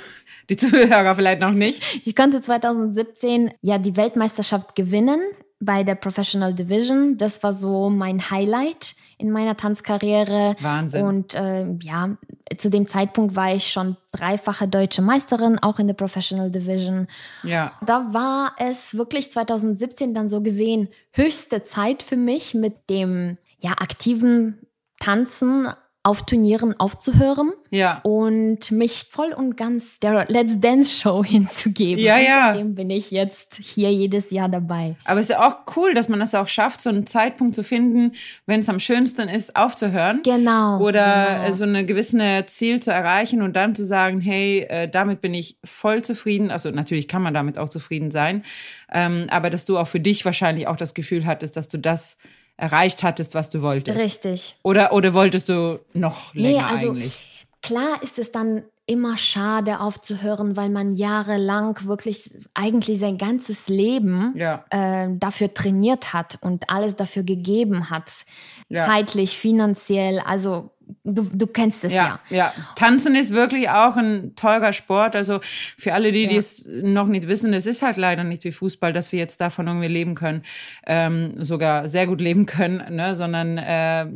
[SPEAKER 3] die Zuhörer vielleicht noch nicht.
[SPEAKER 5] ich konnte 2017 ja die Weltmeisterschaft gewinnen bei der Professional Division. Das war so mein Highlight in meiner Tanzkarriere.
[SPEAKER 3] Wahnsinn.
[SPEAKER 5] Und äh, ja, zu dem Zeitpunkt war ich schon dreifache deutsche Meisterin, auch in der Professional Division.
[SPEAKER 3] Ja.
[SPEAKER 5] Da war es wirklich 2017 dann so gesehen höchste Zeit für mich mit dem ja aktiven Tanzen auf Turnieren aufzuhören
[SPEAKER 3] Ja.
[SPEAKER 5] und mich voll und ganz der Let's Dance Show *laughs* hinzugeben.
[SPEAKER 3] Ja,
[SPEAKER 5] und
[SPEAKER 3] ja.
[SPEAKER 5] Seitdem bin ich jetzt hier jedes Jahr dabei.
[SPEAKER 3] Aber es ist ja auch cool, dass man das auch schafft, so einen Zeitpunkt zu finden, wenn es am schönsten ist, aufzuhören.
[SPEAKER 5] Genau.
[SPEAKER 3] Oder
[SPEAKER 5] genau.
[SPEAKER 3] so eine gewisse Ziel zu erreichen und dann zu sagen, hey, äh, damit bin ich voll zufrieden. Also natürlich kann man damit auch zufrieden sein. Ähm, aber dass du auch für dich wahrscheinlich auch das Gefühl hattest, dass du das erreicht hattest, was du wolltest.
[SPEAKER 5] Richtig.
[SPEAKER 3] Oder, oder wolltest du noch länger
[SPEAKER 5] Nee, also
[SPEAKER 3] eigentlich?
[SPEAKER 5] klar ist es dann immer schade aufzuhören, weil man jahrelang wirklich eigentlich sein ganzes Leben
[SPEAKER 3] Ja.
[SPEAKER 5] äh, dafür trainiert hat und alles dafür gegeben hat.
[SPEAKER 3] Ja.
[SPEAKER 5] Zeitlich, finanziell, also du, du kennst es ja.
[SPEAKER 3] Ja, ja. Tanzen ist wirklich auch ein teurer Sport. Also für alle, die
[SPEAKER 5] Ja.
[SPEAKER 3] es noch nicht wissen, es ist halt leider nicht wie Fußball, dass wir jetzt davon irgendwie leben können, ähm, sogar sehr gut leben können, ne? sondern äh,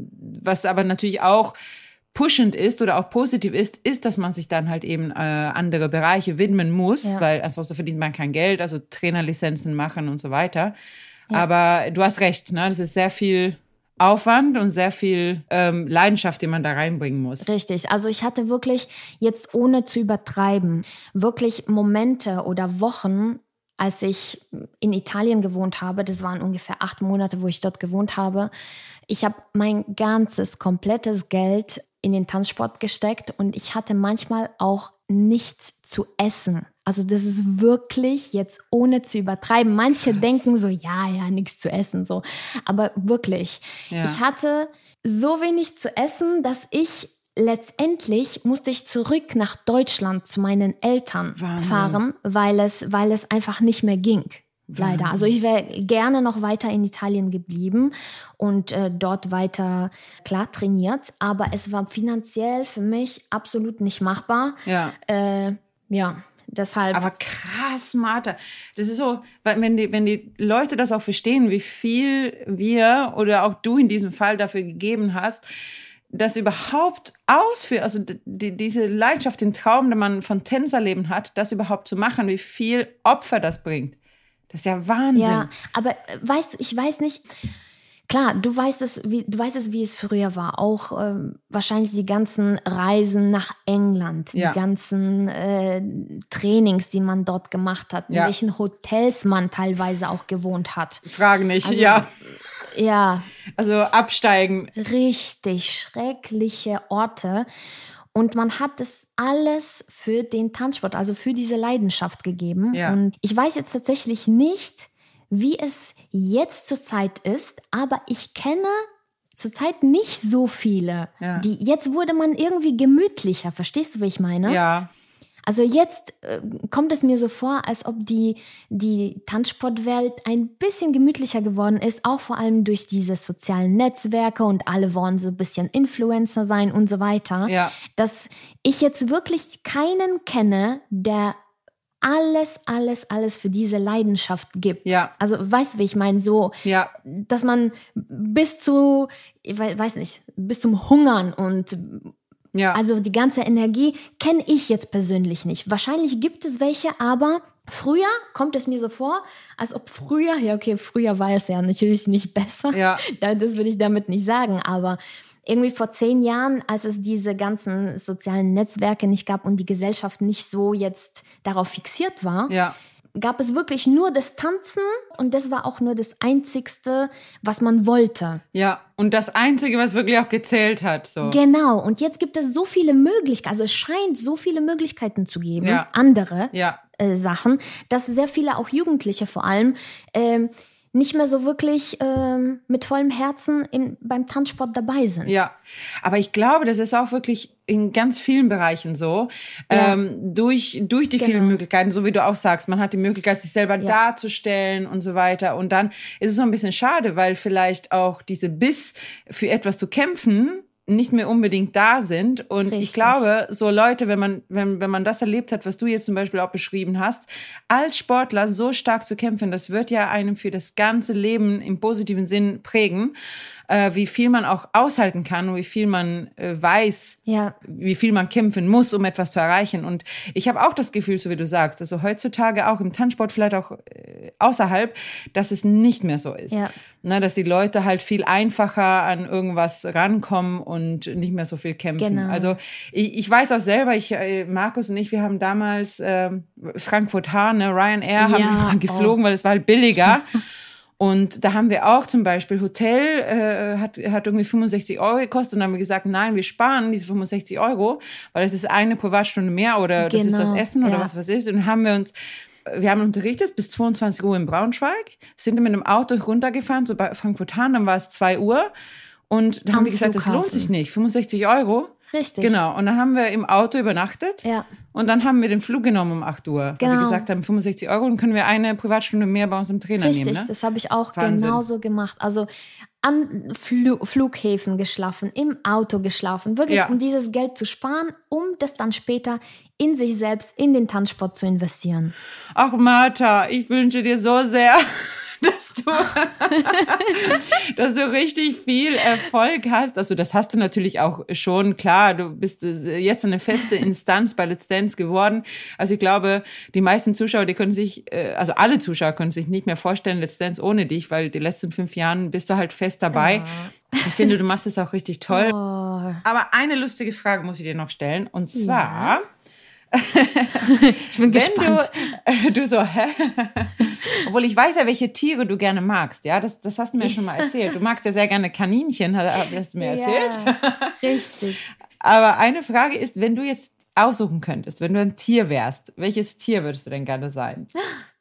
[SPEAKER 3] was aber natürlich auch pushend ist oder auch positiv ist, ist, dass man sich dann halt eben äh, andere Bereiche widmen muss,
[SPEAKER 5] Ja.
[SPEAKER 3] weil ansonsten verdient man kein Geld, also Trainerlizenzen machen und so weiter. Aber du hast recht, ne? Das ist sehr viel Aufwand und sehr viel ähm, Leidenschaft, die man da reinbringen muss.
[SPEAKER 5] Richtig. Also ich hatte wirklich jetzt ohne zu übertreiben, wirklich Momente oder Wochen, als ich in Italien gewohnt habe. Das waren ungefähr acht Monate, wo ich dort gewohnt habe. Ich habe mein ganzes, komplettes Geld in den Tanzsport gesteckt und ich hatte manchmal auch nichts zu essen. Also das ist wirklich jetzt ohne zu übertreiben. Manche denken so, ja, ja, nichts zu essen, so. Aber wirklich,
[SPEAKER 3] Ja.
[SPEAKER 5] ich hatte so wenig zu essen, dass ich letztendlich musste ich zurück nach Deutschland zu meinen Eltern
[SPEAKER 3] Wahnsinn.
[SPEAKER 5] fahren, weil es, weil es einfach nicht mehr ging. Leider. Also ich wäre gerne noch weiter in Italien geblieben und äh, dort weiter klar trainiert, aber es war finanziell für mich absolut nicht machbar.
[SPEAKER 3] Ja.
[SPEAKER 5] Äh, ja, deshalb.
[SPEAKER 3] Aber krass, Martha. Das ist so, weil wenn die, wenn die Leute das auch verstehen, wie viel wir oder auch du in diesem Fall dafür gegeben hast, das überhaupt ausführen, also die, diese Leidenschaft, den Traum, den man von Tänzerleben hat, das überhaupt zu machen, wie viel Opfer das bringt. Das ist ja Wahnsinn.
[SPEAKER 5] Ja, aber äh, weißt du, ich weiß nicht. Klar, du weißt es, wie, du weißt es, wie es früher war. Auch ähm, wahrscheinlich die ganzen Reisen nach England,
[SPEAKER 3] Ja.
[SPEAKER 5] die ganzen äh, Trainings, die man dort gemacht hat, in
[SPEAKER 3] Ja.
[SPEAKER 5] welchen Hotels man teilweise auch gewohnt hat.
[SPEAKER 3] Frage nicht,
[SPEAKER 5] Also-
[SPEAKER 3] ja.
[SPEAKER 5] Ja,
[SPEAKER 3] Also absteigen.
[SPEAKER 5] richtig schreckliche Orte. Und man hat es alles für den Tanzsport, also für diese Leidenschaft gegeben.
[SPEAKER 3] Ja.
[SPEAKER 5] Und ich weiß jetzt tatsächlich nicht, wie es jetzt zurzeit ist, aber ich kenne zurzeit nicht so viele.
[SPEAKER 3] Ja.
[SPEAKER 5] Die, jetzt wurde man irgendwie gemütlicher, verstehst du, wie ich meine?
[SPEAKER 3] Ja.
[SPEAKER 5] Also jetzt äh, kommt es mir so vor, als ob die, die Tanzsportwelt ein bisschen gemütlicher geworden ist, auch vor allem durch diese sozialen Netzwerke und alle wollen so ein bisschen Influencer sein und so weiter.
[SPEAKER 3] Ja.
[SPEAKER 5] Dass ich jetzt wirklich keinen kenne, der alles, alles, alles für diese Leidenschaft gibt.
[SPEAKER 3] Ja.
[SPEAKER 5] Also weißt du, wie ich meine? So,
[SPEAKER 3] Ja.
[SPEAKER 5] dass man bis zu, ich wei- weiß nicht, bis zum Hungern und
[SPEAKER 3] Ja.
[SPEAKER 5] also die ganze Energie kenne ich jetzt persönlich nicht. Wahrscheinlich gibt es welche, aber früher kommt es mir so vor, als ob früher, ja okay, früher war es ja natürlich nicht besser.
[SPEAKER 3] Ja. *laughs*
[SPEAKER 5] Da- Das will ich damit nicht sagen, aber irgendwie vor zehn Jahren, als es diese ganzen sozialen Netzwerke nicht gab und die Gesellschaft nicht so jetzt darauf fixiert war,
[SPEAKER 3] ja.
[SPEAKER 5] gab es wirklich nur das Tanzen und das war auch nur das Einzigste, was man wollte.
[SPEAKER 3] Ja. Und das Einzige, was wirklich auch gezählt hat. So.
[SPEAKER 5] Genau, und jetzt gibt es so viele Möglichkeiten, also es scheint so viele Möglichkeiten zu geben,
[SPEAKER 3] Ja.
[SPEAKER 5] andere
[SPEAKER 3] Ja.
[SPEAKER 5] äh, Sachen, dass sehr viele, auch Jugendliche vor allem, ähm, nicht mehr so wirklich ähm, mit vollem Herzen in, beim Tanzsport dabei sind.
[SPEAKER 3] Ja, aber ich glaube, das ist auch wirklich in ganz vielen Bereichen so. Ähm, durch, durch die vielen
[SPEAKER 5] Genau.
[SPEAKER 3] Möglichkeiten, so wie du auch sagst, man hat die Möglichkeit, sich selber
[SPEAKER 5] Ja.
[SPEAKER 3] darzustellen und so weiter. Und dann ist es so ein bisschen schade, weil vielleicht auch diese Biss für etwas zu kämpfen nicht mehr unbedingt da sind. Und ich
[SPEAKER 5] Richtig.
[SPEAKER 3] glaube, so Leute, wenn man, wenn, wenn man das erlebt hat, was du jetzt zum Beispiel auch beschrieben hast, als Sportler so stark zu kämpfen, das wird ja einem für das ganze Leben im positiven Sinn prägen, äh, wie viel man auch aushalten kann und wie viel man äh, weiß,
[SPEAKER 5] Ja.
[SPEAKER 3] wie viel man kämpfen muss, um etwas zu erreichen. Und ich habe auch das Gefühl, so wie du sagst, also heutzutage auch im Tanzsport, vielleicht auch äh, außerhalb, dass es nicht mehr so ist.
[SPEAKER 5] Ja.
[SPEAKER 3] Ne, dass die Leute halt viel einfacher an irgendwas rankommen und nicht mehr so viel kämpfen.
[SPEAKER 5] Genau.
[SPEAKER 3] Also ich, ich weiß auch selber, ich, äh, Markus und ich, wir haben damals ähm, Frankfurt Hahn, ne, Ryanair, haben
[SPEAKER 5] Ja, *laughs*
[SPEAKER 3] wir geflogen, weil es war halt billiger. *laughs* Und da haben wir auch zum Beispiel Hotel, äh, hat, hat irgendwie 65 Euro gekostet und dann haben wir gesagt, nein, wir sparen diese 65 Euro, weil es ist eine Privatstunde mehr oder das ist das
[SPEAKER 5] Genau,
[SPEAKER 3] Essen oder
[SPEAKER 5] ja.
[SPEAKER 3] was was ist. Und dann haben wir uns, wir haben unterrichtet bis 22 Uhr in Braunschweig, sind mit einem Auto runtergefahren, so bei Frankfurt Hahn, dann war es 2 Uhr. Und dann
[SPEAKER 5] Am
[SPEAKER 3] haben wir gesagt, das lohnt
[SPEAKER 5] Flughafen.
[SPEAKER 3] sich nicht, 65 Euro.
[SPEAKER 5] Richtig.
[SPEAKER 3] Genau. Und dann haben wir im Auto übernachtet.
[SPEAKER 5] Ja.
[SPEAKER 3] Und dann haben wir den Flug genommen um 8 Uhr. Weil wir
[SPEAKER 5] Genau.
[SPEAKER 3] gesagt haben, 65 Euro, dann können wir eine Privatstunde mehr bei unserem Trainer
[SPEAKER 5] Richtig,
[SPEAKER 3] nehmen. Ne?
[SPEAKER 5] das habe ich auch
[SPEAKER 3] Wahnsinn.
[SPEAKER 5] genauso gemacht. Also an Flu Flughäfen geschlafen, im Auto geschlafen, wirklich
[SPEAKER 3] Ja.
[SPEAKER 5] um dieses Geld zu sparen, um das dann später in sich selbst, in den Tanzsport zu investieren.
[SPEAKER 3] Ach, Martha, ich wünsche dir so sehr, *laughs* dass du, *laughs* dass du richtig viel Erfolg hast. Also, das hast du natürlich auch schon. Klar, du bist äh, jetzt eine feste Instanz bei Let's Dance geworden. Also, ich glaube, die meisten Zuschauer, die können sich, äh, also alle Zuschauer können sich nicht mehr vorstellen, Let's Dance ohne dich, weil die letzten fünf Jahren bist du halt fest dabei. Ich finde, du machst es auch richtig toll. *laughs*
[SPEAKER 5] Oh,
[SPEAKER 3] Aber eine lustige Frage muss ich dir noch stellen. Und zwar,
[SPEAKER 5] ich bin
[SPEAKER 3] wenn
[SPEAKER 5] gespannt.
[SPEAKER 3] du, *laughs* äh, du so, hä? Obwohl ich weiß ja, welche Tiere du gerne magst, ja, das, das hast du mir schon mal erzählt. Du magst ja sehr gerne Kaninchen, hast hast du mir erzählt.
[SPEAKER 5] Ja, *laughs* richtig.
[SPEAKER 3] Aber eine Frage ist, wenn du jetzt aussuchen könntest, wenn du ein Tier wärst, welches Tier würdest du denn gerne sein?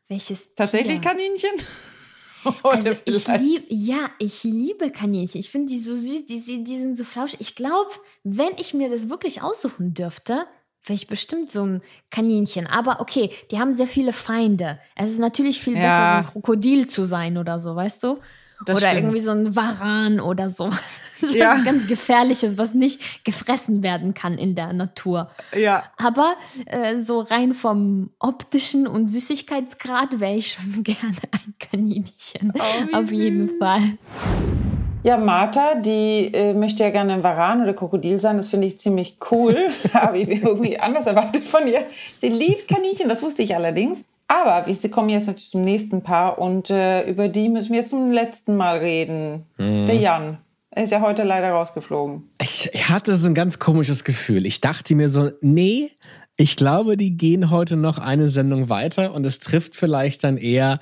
[SPEAKER 5] Welches
[SPEAKER 3] Tatsächlich
[SPEAKER 5] Tier?
[SPEAKER 3] Kaninchen? *laughs*
[SPEAKER 5] Also ich liebe, ja, ich liebe Kaninchen. Ich finde die so süß, die, die sind so flauschig. Ich glaube, wenn ich mir das wirklich aussuchen dürfte, wäre ich bestimmt so ein Kaninchen. Aber okay, die haben sehr viele Feinde. Es ist natürlich viel
[SPEAKER 3] Ja.
[SPEAKER 5] besser, so ein Krokodil zu sein oder so, weißt du?
[SPEAKER 3] Das
[SPEAKER 5] oder
[SPEAKER 3] stimmt.
[SPEAKER 5] irgendwie so ein Varan oder so. *laughs* Was
[SPEAKER 3] Ja.
[SPEAKER 5] ganz Gefährliches, was nicht gefressen werden kann in der Natur.
[SPEAKER 3] Ja.
[SPEAKER 5] Aber äh, so rein vom optischen und Süßigkeitsgrad wäre ich schon *laughs* gerne ein Kaninchen.
[SPEAKER 3] Oh,
[SPEAKER 5] Auf jeden Fall.
[SPEAKER 3] Ja, Martha, die äh, möchte ja gerne ein Varan oder Krokodil sein. Das finde ich ziemlich cool. *laughs* *laughs* Habe ich irgendwie anders erwartet von ihr. Sie liebt Kaninchen, das wusste ich allerdings. Aber wir kommen jetzt natürlich zum nächsten Paar und äh, über die müssen wir zum letzten Mal reden. Der Jan. Er ist ja heute leider rausgeflogen.
[SPEAKER 2] Ich hatte so ein ganz komisches Gefühl. Ich dachte mir so, nee, ich glaube, die gehen heute noch eine Sendung weiter und es trifft vielleicht dann eher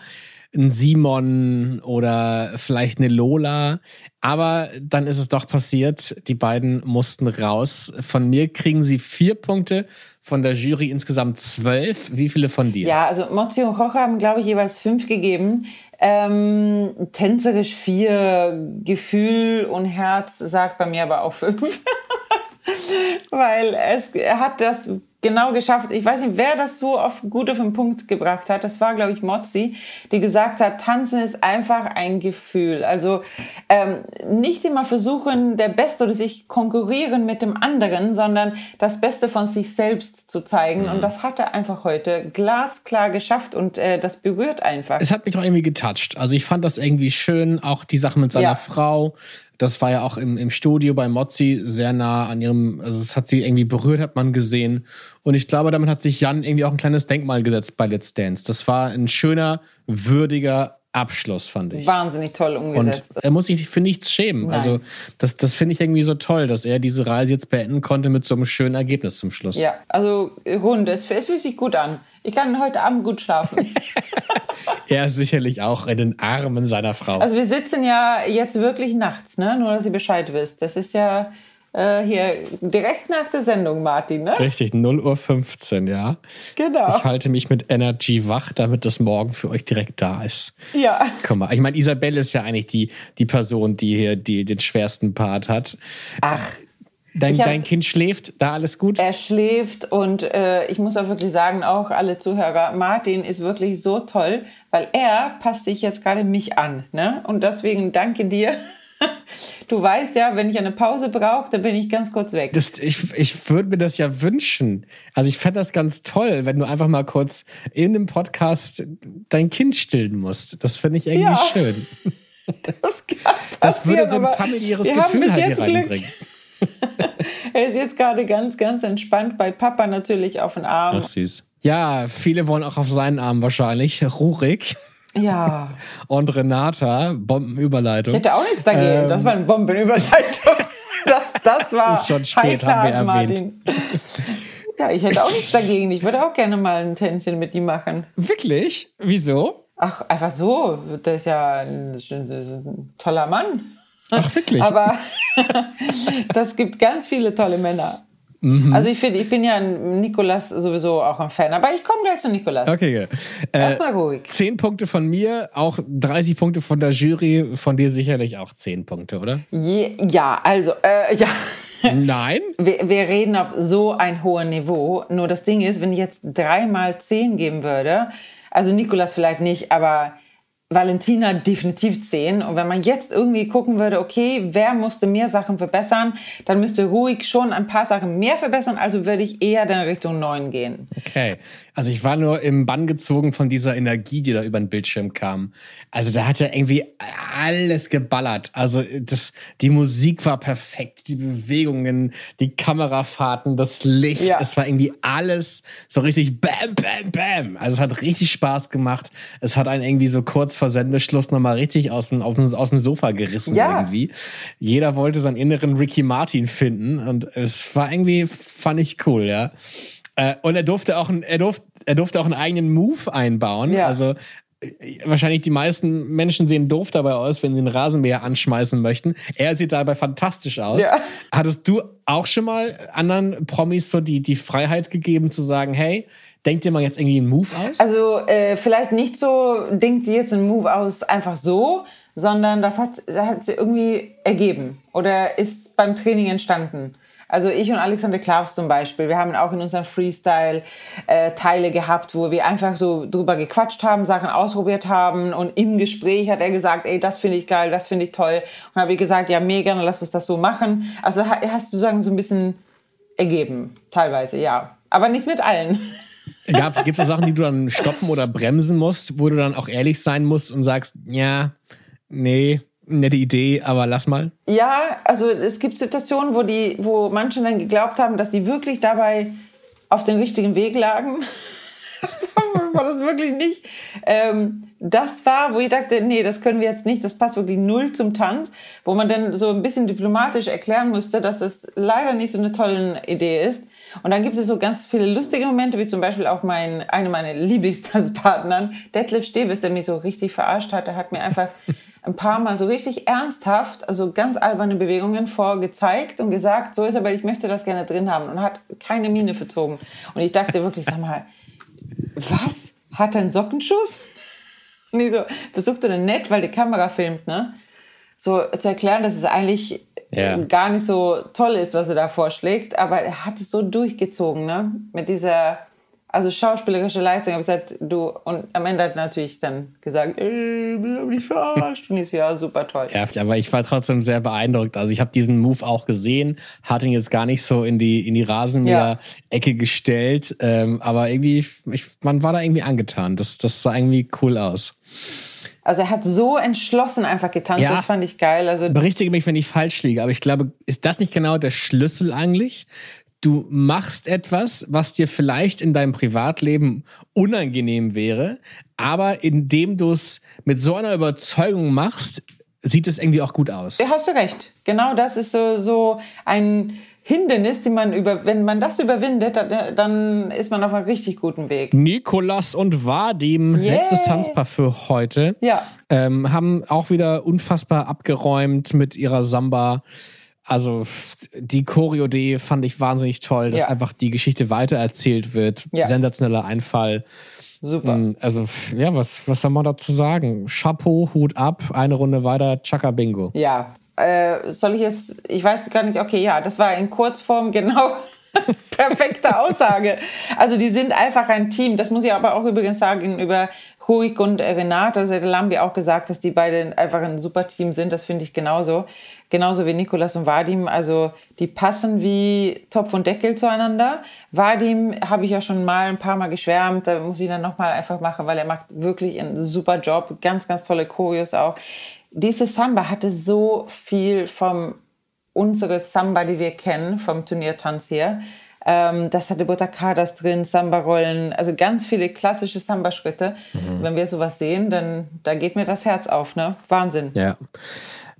[SPEAKER 2] ein Simon oder vielleicht eine Lola. Aber dann ist es doch passiert. Die beiden mussten raus. Von mir kriegen sie vier Punkte, von der Jury insgesamt zwölf. Wie viele von dir?
[SPEAKER 3] Ja, also Mozzi und Koch haben, glaube ich, jeweils fünf gegeben. Ähm, tänzerisch vier, Gefühl und Herz sagt bei mir aber auch fünf. *laughs* Weil es, hat das genau geschafft. Ich weiß nicht, wer das so oft gut auf den Punkt gebracht hat. Das war, glaube ich, Mozzi, die gesagt hat, tanzen ist einfach ein Gefühl. Also ähm, nicht immer versuchen, der Beste oder sich konkurrieren mit dem anderen, sondern das Beste von sich selbst zu zeigen. Und das hat er einfach heute glasklar geschafft und äh, das berührt einfach.
[SPEAKER 2] Es hat mich doch irgendwie getoucht. Also ich fand das irgendwie schön, auch die Sache mit seiner
[SPEAKER 3] Ja.
[SPEAKER 2] Frau. Das war ja auch im, im Studio bei Mozzi sehr nah an ihrem, also es hat sie irgendwie berührt, hat man gesehen. Und ich glaube, damit hat sich Jan irgendwie auch ein kleines Denkmal gesetzt bei Let's Dance. Das war ein schöner, würdiger Abschluss, fand ich.
[SPEAKER 3] Wahnsinnig toll
[SPEAKER 2] Und
[SPEAKER 3] umgesetzt.
[SPEAKER 2] er muss sich für nichts schämen.
[SPEAKER 3] Nein.
[SPEAKER 2] Also das, das finde ich irgendwie so toll, dass er diese Reise jetzt beenden konnte mit so einem schönen Ergebnis zum Schluss.
[SPEAKER 3] ja, also rund. Es, es fühlt sich gut an. Ich kann heute Abend gut schlafen. *laughs*
[SPEAKER 2] Er ist sicherlich auch in den Armen seiner Frau.
[SPEAKER 3] Also wir sitzen ja jetzt wirklich nachts, ne? Nur, dass ihr Bescheid wisst. Das ist ja äh, hier direkt nach der Sendung, Martin, ne?
[SPEAKER 2] Richtig, 0 Uhr 15, ja.
[SPEAKER 3] Genau.
[SPEAKER 2] Ich halte mich mit Energy wach, damit das morgen für euch direkt da ist.
[SPEAKER 3] Ja.
[SPEAKER 2] Guck mal, ich meine, Isabelle ist ja eigentlich die, die Person, die hier die, den schwersten Part hat.
[SPEAKER 3] Ach,
[SPEAKER 2] Dein,
[SPEAKER 3] hab-
[SPEAKER 2] dein Kind schläft, da alles gut?
[SPEAKER 3] er schläft und äh, ich muss auch wirklich sagen, auch alle Zuhörer, Martin ist wirklich so toll, weil er passt sich jetzt gerade mich an, ne? Und deswegen danke dir. *laughs* Du weißt ja, wenn ich eine Pause brauche, dann bin ich ganz kurz weg.
[SPEAKER 2] Das, ich ich würde mir das ja wünschen. Also ich fände das ganz toll, wenn du einfach mal kurz in einem Podcast dein Kind stillen musst. Das finde ich irgendwie
[SPEAKER 3] Ja.
[SPEAKER 2] schön. *laughs*
[SPEAKER 3] Das, *laughs*
[SPEAKER 2] Das würde so ein familiäres Gefühl halt hier
[SPEAKER 3] Glück. Er ist jetzt gerade ganz, ganz entspannt bei Papa natürlich auf den Arm.
[SPEAKER 2] Ach süß. Ja, viele wollen auch auf seinen Arm wahrscheinlich. Rurik
[SPEAKER 3] Ja, *laughs*
[SPEAKER 2] und Renata, Bombenüberleitung.
[SPEAKER 3] ich hätte auch nichts dagegen.
[SPEAKER 2] Ähm.
[SPEAKER 3] das war eine Bombenüberleitung. *laughs* Das, das war
[SPEAKER 2] Ist schon spät, haben wir erwähnt.
[SPEAKER 3] Martin. Ja, ich hätte auch nichts dagegen. Ich würde auch gerne mal ein Tänzchen mit ihm machen.
[SPEAKER 2] Wirklich? Wieso?
[SPEAKER 3] Ach, einfach so. Der ist ja ein, ein toller Mann.
[SPEAKER 2] Ach, wirklich?
[SPEAKER 3] Aber *laughs* das gibt ganz viele tolle Männer.
[SPEAKER 2] Mhm.
[SPEAKER 3] Also ich finde, ich bin ja ein Nikolas sowieso auch ein Fan. Aber ich komme gleich zu Nikolas.
[SPEAKER 2] Okay. Äh,
[SPEAKER 3] ruhig.
[SPEAKER 2] Zehn Punkte von mir, auch 30 Punkte von der Jury, von dir sicherlich auch zehn Punkte, oder?
[SPEAKER 3] Je, ja, also, äh, ja.
[SPEAKER 2] Nein? *laughs*
[SPEAKER 3] Wir, wir reden auf so ein hohem Niveau. Nur das Ding ist, wenn ich jetzt dreimal zehn geben würde, also Nikolas vielleicht nicht, aber Valentina definitiv 10. Und wenn man jetzt irgendwie gucken würde, okay, wer musste mehr Sachen verbessern, dann müsste ruhig schon ein paar Sachen mehr verbessern. Also würde ich eher dann Richtung 9 gehen.
[SPEAKER 2] Okay. Also ich war nur im Bann gezogen von dieser Energie, die da über den Bildschirm kam. Also da hat ja irgendwie alles geballert. Also das, die Musik war perfekt, die Bewegungen, die Kamerafahrten, das Licht.
[SPEAKER 3] Ja.
[SPEAKER 2] Es war irgendwie alles so richtig bam, bam, bam. Also es hat richtig Spaß gemacht. Es hat einen irgendwie so kurz vor Sendeschluss nochmal richtig aus dem, aus aus dem Sofa gerissen
[SPEAKER 3] Ja.
[SPEAKER 2] irgendwie. Jeder wollte seinen inneren Ricky Martin finden und es war irgendwie, fand ich cool, ja. Äh, und er durfte auch, er durfte, er durfte auch einen eigenen Move einbauen.
[SPEAKER 3] Ja.
[SPEAKER 2] Also äh, wahrscheinlich die meisten Menschen sehen doof dabei aus, wenn sie einen Rasenmäher anschmeißen möchten. Er sieht dabei fantastisch aus.
[SPEAKER 3] Ja.
[SPEAKER 2] Hattest du auch schon mal anderen Promis so die, die Freiheit gegeben zu sagen, hey, denkt ihr mal jetzt irgendwie einen Move aus?
[SPEAKER 3] Also äh, vielleicht nicht so, denkt ihr jetzt einen Move aus einfach so, sondern das hat, das hat sie irgendwie ergeben oder ist beim Training entstanden. Also ich und Alexander Klaus zum Beispiel, wir haben auch in unserem Freestyle äh, Teile gehabt, wo wir einfach so drüber gequatscht haben, Sachen ausprobiert haben und im Gespräch hat er gesagt, ey, das finde ich geil, das finde ich toll. Und habe ich gesagt, ja, mega, dann lass uns das so machen. Also hast du sagen so ein bisschen ergeben, teilweise, ja. Aber nicht mit allen. *laughs*
[SPEAKER 2] Gibt es so Sachen, die du dann stoppen oder bremsen musst, wo du dann auch ehrlich sein musst und sagst, ja, nee, nette Idee, aber lass mal?
[SPEAKER 3] Ja, also es gibt Situationen, wo, die, wo manche dann geglaubt haben, dass die wirklich dabei auf den richtigen Weg lagen. *laughs* war das wirklich nicht. Ähm, das war, wo ich dachte, nee, das können wir jetzt nicht, das passt wirklich null zum Tanz, wo man dann so ein bisschen diplomatisch erklären musste, dass das leider nicht so eine tolle Idee ist. Und dann gibt es so ganz viele lustige Momente, wie zum Beispiel auch mein, eine meiner *laughs* Lieblingstanzpartnern, Detlef Steves, der mich so richtig verarscht hat. Der hat mir einfach *laughs* ein paar Mal so richtig ernsthaft, also ganz alberne Bewegungen vorgezeigt und gesagt, so ist aber, ich möchte das gerne drin haben und hat keine Miene verzogen. Und ich dachte wirklich, sag mal, was? Hat er einen Sockenschuss? Und ich so, versuchte dann nett, weil die Kamera filmt, ne? So zu erklären, dass es eigentlich ja. gar nicht so toll ist, was er da vorschlägt, aber er hat es so durchgezogen, ne? Mit dieser also schauspielerische Leistung. Ich habe gesagt, du, und am Ende hat er natürlich dann gesagt, ey, ich bin mich verarscht. Und ich so, ja, super toll.
[SPEAKER 2] Ja, aber ich war trotzdem sehr beeindruckt. Also ich habe diesen Move auch gesehen, hat ihn jetzt gar nicht so in die, in die Rasenmäher-Ecke ja. gestellt. Ähm, aber irgendwie, ich, man war da irgendwie angetan. Das, das sah irgendwie cool aus.
[SPEAKER 3] Also er hat so entschlossen einfach getanzt, ja, das fand ich geil. Also
[SPEAKER 2] berichtige mich, wenn ich falsch liege, aber ich glaube, ist das nicht genau der Schlüssel eigentlich du machst etwas, was dir vielleicht in deinem Privatleben unangenehm wäre, aber indem du es mit so einer Überzeugung machst, sieht es irgendwie auch gut aus.
[SPEAKER 3] Ja, hast du recht. Genau das ist so, so ein Hindernis, die man über, wenn man das überwindet, dann ist man auf einem richtig guten Weg.
[SPEAKER 2] Nikolas und Vadim, yeah. letztes Tanzpaar für heute,
[SPEAKER 3] ja.
[SPEAKER 2] ähm, haben auch wieder unfassbar abgeräumt mit ihrer Samba also die Choreo-Idee fand ich wahnsinnig toll, dass ja. einfach die Geschichte weitererzählt wird. Ja. Sensationeller Einfall.
[SPEAKER 3] Super. Hm,
[SPEAKER 2] also, ja, was, was soll man dazu sagen? Chapeau, Hut ab, eine Runde weiter, Chaka Bingo.
[SPEAKER 3] Ja. Äh, soll ich es, ich weiß gar nicht, okay, ja, das war in Kurzform *laughs* genau *laughs* perfekte Aussage. Also die sind einfach ein Team. Das muss ich aber auch übrigens sagen über Huig und Renate. Also Lambi auch gesagt, dass die beiden einfach ein super Team sind. Das finde ich genauso genauso wie Nikolas und Vadim. Also die passen wie Topf und Deckel zueinander. Vadim habe ich ja schon mal ein paar Mal geschwärmt, da muss ich dann nochmal einfach machen, weil er macht wirklich einen super Job, ganz, ganz tolle Choreos auch. Diese Samba hatte so viel vom unsere Samba, die wir kennen, vom Turniertanz her. Ähm, das hatte Butakadas drin, Samba-Rollen, also ganz viele klassische Samba-Schritte. Mhm. Wenn wir sowas sehen, dann da geht mir das Herz auf, ne? Wahnsinn.
[SPEAKER 2] Ja.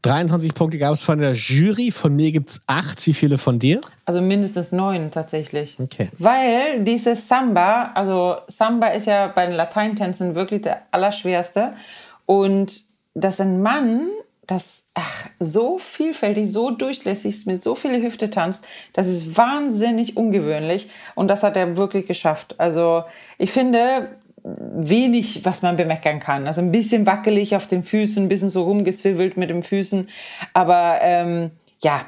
[SPEAKER 2] 23 Punkte gab es von der Jury, von mir gibt es acht. Wie viele von dir?
[SPEAKER 3] Also mindestens neun tatsächlich.
[SPEAKER 2] Okay.
[SPEAKER 3] Weil dieses Samba, also Samba ist ja bei den Lateintänzen wirklich der allerschwerste. Und dass ein Mann das ach, so vielfältig, so durchlässig mit so viele Hüfte tanzt, das ist wahnsinnig ungewöhnlich. Und das hat er wirklich geschafft. Also ich finde, wenig, was man bemeckern kann. Also ein bisschen wackelig auf den Füßen, ein bisschen so rumgeswibbelt mit den Füßen. Aber ähm, ja,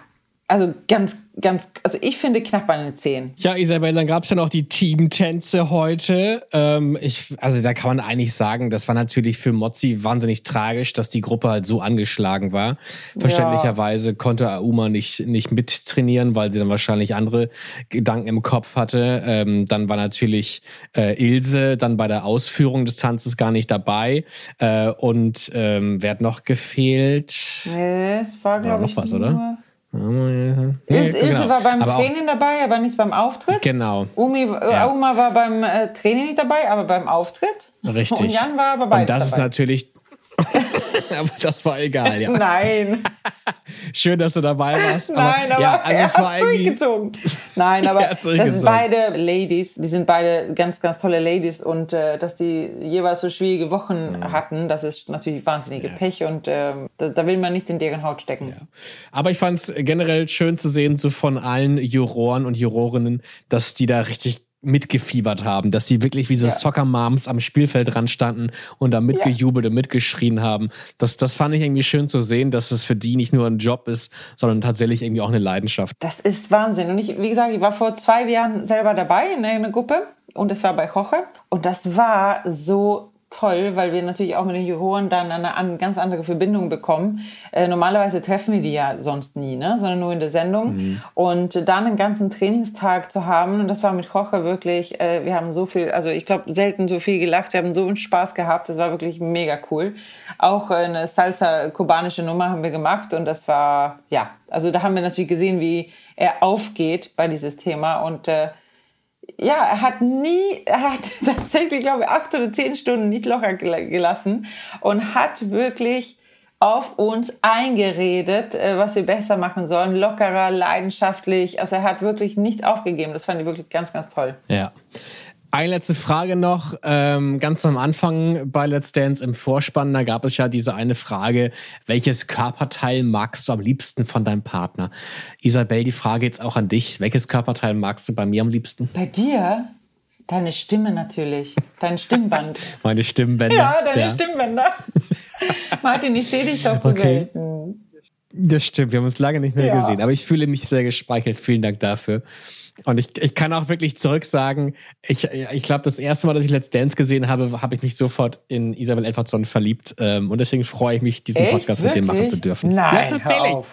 [SPEAKER 3] also ganz, ganz, also ich finde knapp bei eine 10.
[SPEAKER 2] Ja, Isabel, dann gab es ja noch die Teamtänze heute. Ähm, ich, also da kann man eigentlich sagen, das war natürlich für Mozzi wahnsinnig tragisch, dass die Gruppe halt so angeschlagen war. Verständlicherweise ja. konnte Auma nicht, nicht mittrainieren, weil sie dann wahrscheinlich andere Gedanken im Kopf hatte. Ähm, dann war natürlich äh, Ilse dann bei der Ausführung des Tanzes gar nicht dabei. Äh, und ähm, wer hat noch gefehlt?
[SPEAKER 3] Nee, es war, glaube ich,
[SPEAKER 2] noch was, oder?
[SPEAKER 3] Ilse, genau. war beim aber Training dabei, aber nicht beim Auftritt.
[SPEAKER 2] Genau.
[SPEAKER 3] Umi, äh, ja. Uma war beim äh, Training nicht dabei, aber beim Auftritt.
[SPEAKER 2] Richtig.
[SPEAKER 3] Und Jan war aber beides
[SPEAKER 2] Und das
[SPEAKER 3] dabei.
[SPEAKER 2] ist natürlich *laughs* aber das war egal, ja.
[SPEAKER 3] Nein. *laughs*
[SPEAKER 2] Schön, dass du dabei warst.
[SPEAKER 3] Aber, Nein, aber
[SPEAKER 2] ja, also es war
[SPEAKER 3] durchgezogen. Nein, *laughs* aber das sind beide Ladies. Die sind beide ganz, ganz tolle Ladies und äh, dass die jeweils so schwierige Wochen mhm. hatten, das ist natürlich wahnsinnige ja. Pech und äh, da, da, will man nicht in deren Haut stecken. Ja.
[SPEAKER 2] Aber ich fand es generell schön zu sehen, so von allen Juroren und Jurorinnen, dass die da richtig mitgefiebert haben, dass sie wirklich wie so
[SPEAKER 3] Ja.
[SPEAKER 2] Soccer-Moms am Spielfeld dran standen und da mitgejubelt und mitgeschrien haben. Das, das fand ich irgendwie schön zu sehen, dass es für die nicht nur ein Job ist, sondern tatsächlich irgendwie auch eine Leidenschaft.
[SPEAKER 3] Das ist Wahnsinn. Und ich, wie gesagt, ich war vor zwei Jahren selber dabei in einer Gruppe und das war bei Koche. Und das war so toll, weil wir natürlich auch mit den Juroren dann eine, eine ganz andere Verbindung bekommen. Äh, normalerweise treffen wir die ja sonst nie, ne? sondern nur in der Sendung. Und dann einen ganzen Trainingstag zu haben, und das war mit Koche wirklich, äh, wir haben so viel, also ich glaube, selten so viel gelacht, wir haben so einen Spaß gehabt, das war wirklich mega cool. Auch äh, eine Salsa-kubanische Nummer haben wir gemacht und das war, ja, also da haben wir natürlich gesehen, wie er aufgeht bei dieses Thema und äh, ja, er hat nie, er hat *laughs* tatsächlich, glaube ich, acht oder zehn Stunden nicht locker gel- gelassen und hat wirklich auf uns eingeredet, äh, was wir besser machen sollen, lockerer, leidenschaftlich. Also er hat wirklich nicht aufgegeben. Das fand ich wirklich ganz, ganz toll.
[SPEAKER 2] Ja. Eine letzte Frage noch. Ähm, ganz am Anfang bei Let's Dance im Vorspann, da gab es ja diese eine Frage, welches Körperteil magst du am liebsten von deinem Partner? Isabel, die Frage jetzt auch an dich. Welches Körperteil magst du bei mir am liebsten?
[SPEAKER 3] Bei dir, deine Stimme natürlich, dein Stimmband. *laughs*
[SPEAKER 2] Meine Stimmbänder.
[SPEAKER 3] ja, deine Stimmbänder. *laughs* Martin, ich sehe dich doch so
[SPEAKER 2] Okay.
[SPEAKER 3] selten.
[SPEAKER 2] Das stimmt, wir haben uns lange nicht mehr
[SPEAKER 3] Ja.
[SPEAKER 2] gesehen, aber ich fühle mich sehr gespeichelt. Vielen Dank dafür. Und ich, ich kann auch wirklich zurück sagen, ich, ich glaube, das erste Mal, dass ich Let's Dance gesehen habe, habe ich mich sofort in Isabel Edwardson verliebt. Ähm, und deswegen freue ich mich, diesen
[SPEAKER 3] Echt?
[SPEAKER 2] Podcast mit dem machen
[SPEAKER 3] Wirklich?
[SPEAKER 2] zu dürfen.
[SPEAKER 3] Nein,
[SPEAKER 2] ja, tatsächlich.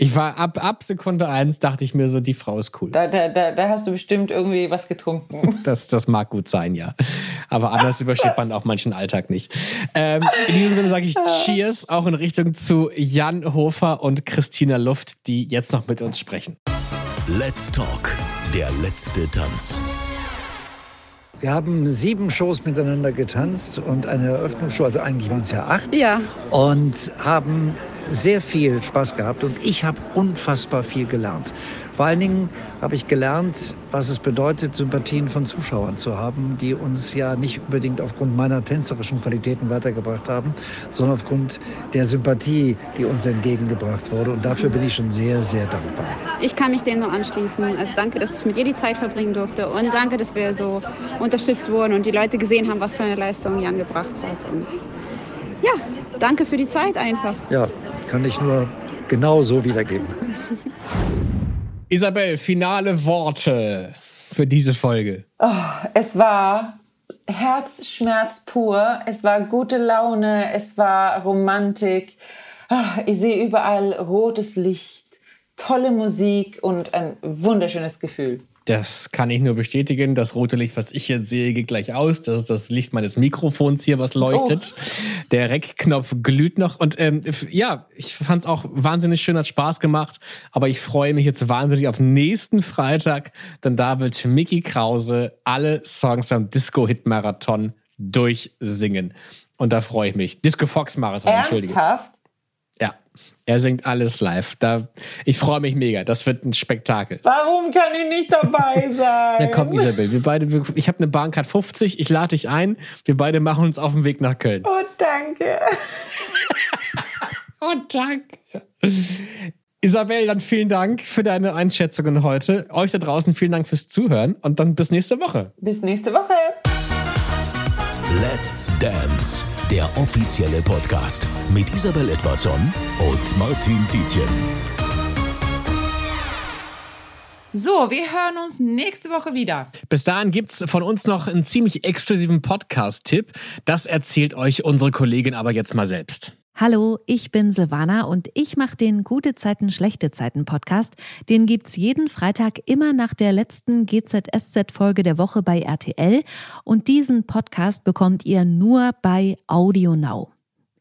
[SPEAKER 2] Ich war ab, ab Sekunde eins, dachte ich mir so, die Frau ist cool.
[SPEAKER 3] Da, da, da, da hast du bestimmt irgendwie was getrunken. *laughs*
[SPEAKER 2] Das, das mag gut sein, ja. Aber anders übersteht man auch manchen Alltag nicht. Ähm, in diesem Sinne sage ich Cheers auch in Richtung zu Jan Hofer und Christina Luft, die jetzt noch mit uns sprechen.
[SPEAKER 1] Let's Talk, der letzte Tanz.
[SPEAKER 6] Wir haben sieben Shows miteinander getanzt und eine Eröffnungsshow, also eigentlich waren es ja acht.
[SPEAKER 7] Ja,
[SPEAKER 6] Und haben sehr viel Spaß gehabt und ich habe unfassbar viel gelernt. Vor allen Dingen habe ich gelernt, was es bedeutet, Sympathien von Zuschauern zu haben, die uns ja nicht unbedingt aufgrund meiner tänzerischen Qualitäten weitergebracht haben, sondern aufgrund der Sympathie, die uns entgegengebracht wurde. Und dafür bin ich schon sehr, sehr dankbar.
[SPEAKER 7] ich kann mich dem nur anschließen. Also danke, dass ich mit dir die Zeit verbringen durfte und danke, dass wir so unterstützt wurden und die Leute gesehen haben, was für eine Leistung Jan gebracht hat. Und ja, danke für die Zeit einfach.
[SPEAKER 6] Ja, kann ich nur genau so wiedergeben.
[SPEAKER 2] Isabel, finale Worte für diese Folge.
[SPEAKER 3] Es war Herzschmerz pur, es war gute Laune, es war Romantik. Ah, Ich sehe überall rotes Licht, tolle Musik und ein wunderschönes Gefühl.
[SPEAKER 2] Das kann ich nur bestätigen. Das rote Licht, was ich jetzt sehe, geht gleich aus. Das ist das Licht meines Mikrofons hier, was leuchtet. Der Rec-Knopf glüht noch. Und ähm, ja, ich fand es auch wahnsinnig schön, hat Spaß gemacht. Aber ich freue mich jetzt wahnsinnig auf nächsten Freitag, denn da wird Mickey Krause alle Songs beim Disco-Hit-Marathon durchsingen. Und da freue ich mich. Disco Fox Marathon, entschuldige.
[SPEAKER 3] Ernsthaft?
[SPEAKER 2] Er singt alles live. Da, ich freue mich mega. Das wird ein Spektakel.
[SPEAKER 3] Warum kann ich nicht dabei *laughs* sein?
[SPEAKER 2] Na komm, Isabel, wir beide, wir, ich habe eine Bahncard 50, ich lade dich ein. Wir beide machen uns auf den Weg nach Köln.
[SPEAKER 3] Oh, danke. *laughs*
[SPEAKER 2] Oh, danke. Isabel, dann vielen Dank für deine Einschätzungen heute. Euch da draußen vielen Dank fürs Zuhören und dann bis nächste Woche.
[SPEAKER 3] Bis nächste Woche.
[SPEAKER 1] Let's Dance, der offizielle Podcast mit Isabel Edwardson und Martin Tietjen.
[SPEAKER 3] So, wir hören uns nächste Woche wieder.
[SPEAKER 2] Bis dahin gibt's von uns noch einen ziemlich exklusiven Podcast-Tipp. Das erzählt euch unsere Kollegin aber jetzt mal selbst.
[SPEAKER 8] Hallo, ich bin Silvana und ich mache den Gute Zeiten, Schlechte Zeiten Podcast. Den gibt's jeden Freitag immer nach der letzten GZSZ-Folge der Woche bei RTL. Und diesen Podcast bekommt ihr nur bei Audio Now.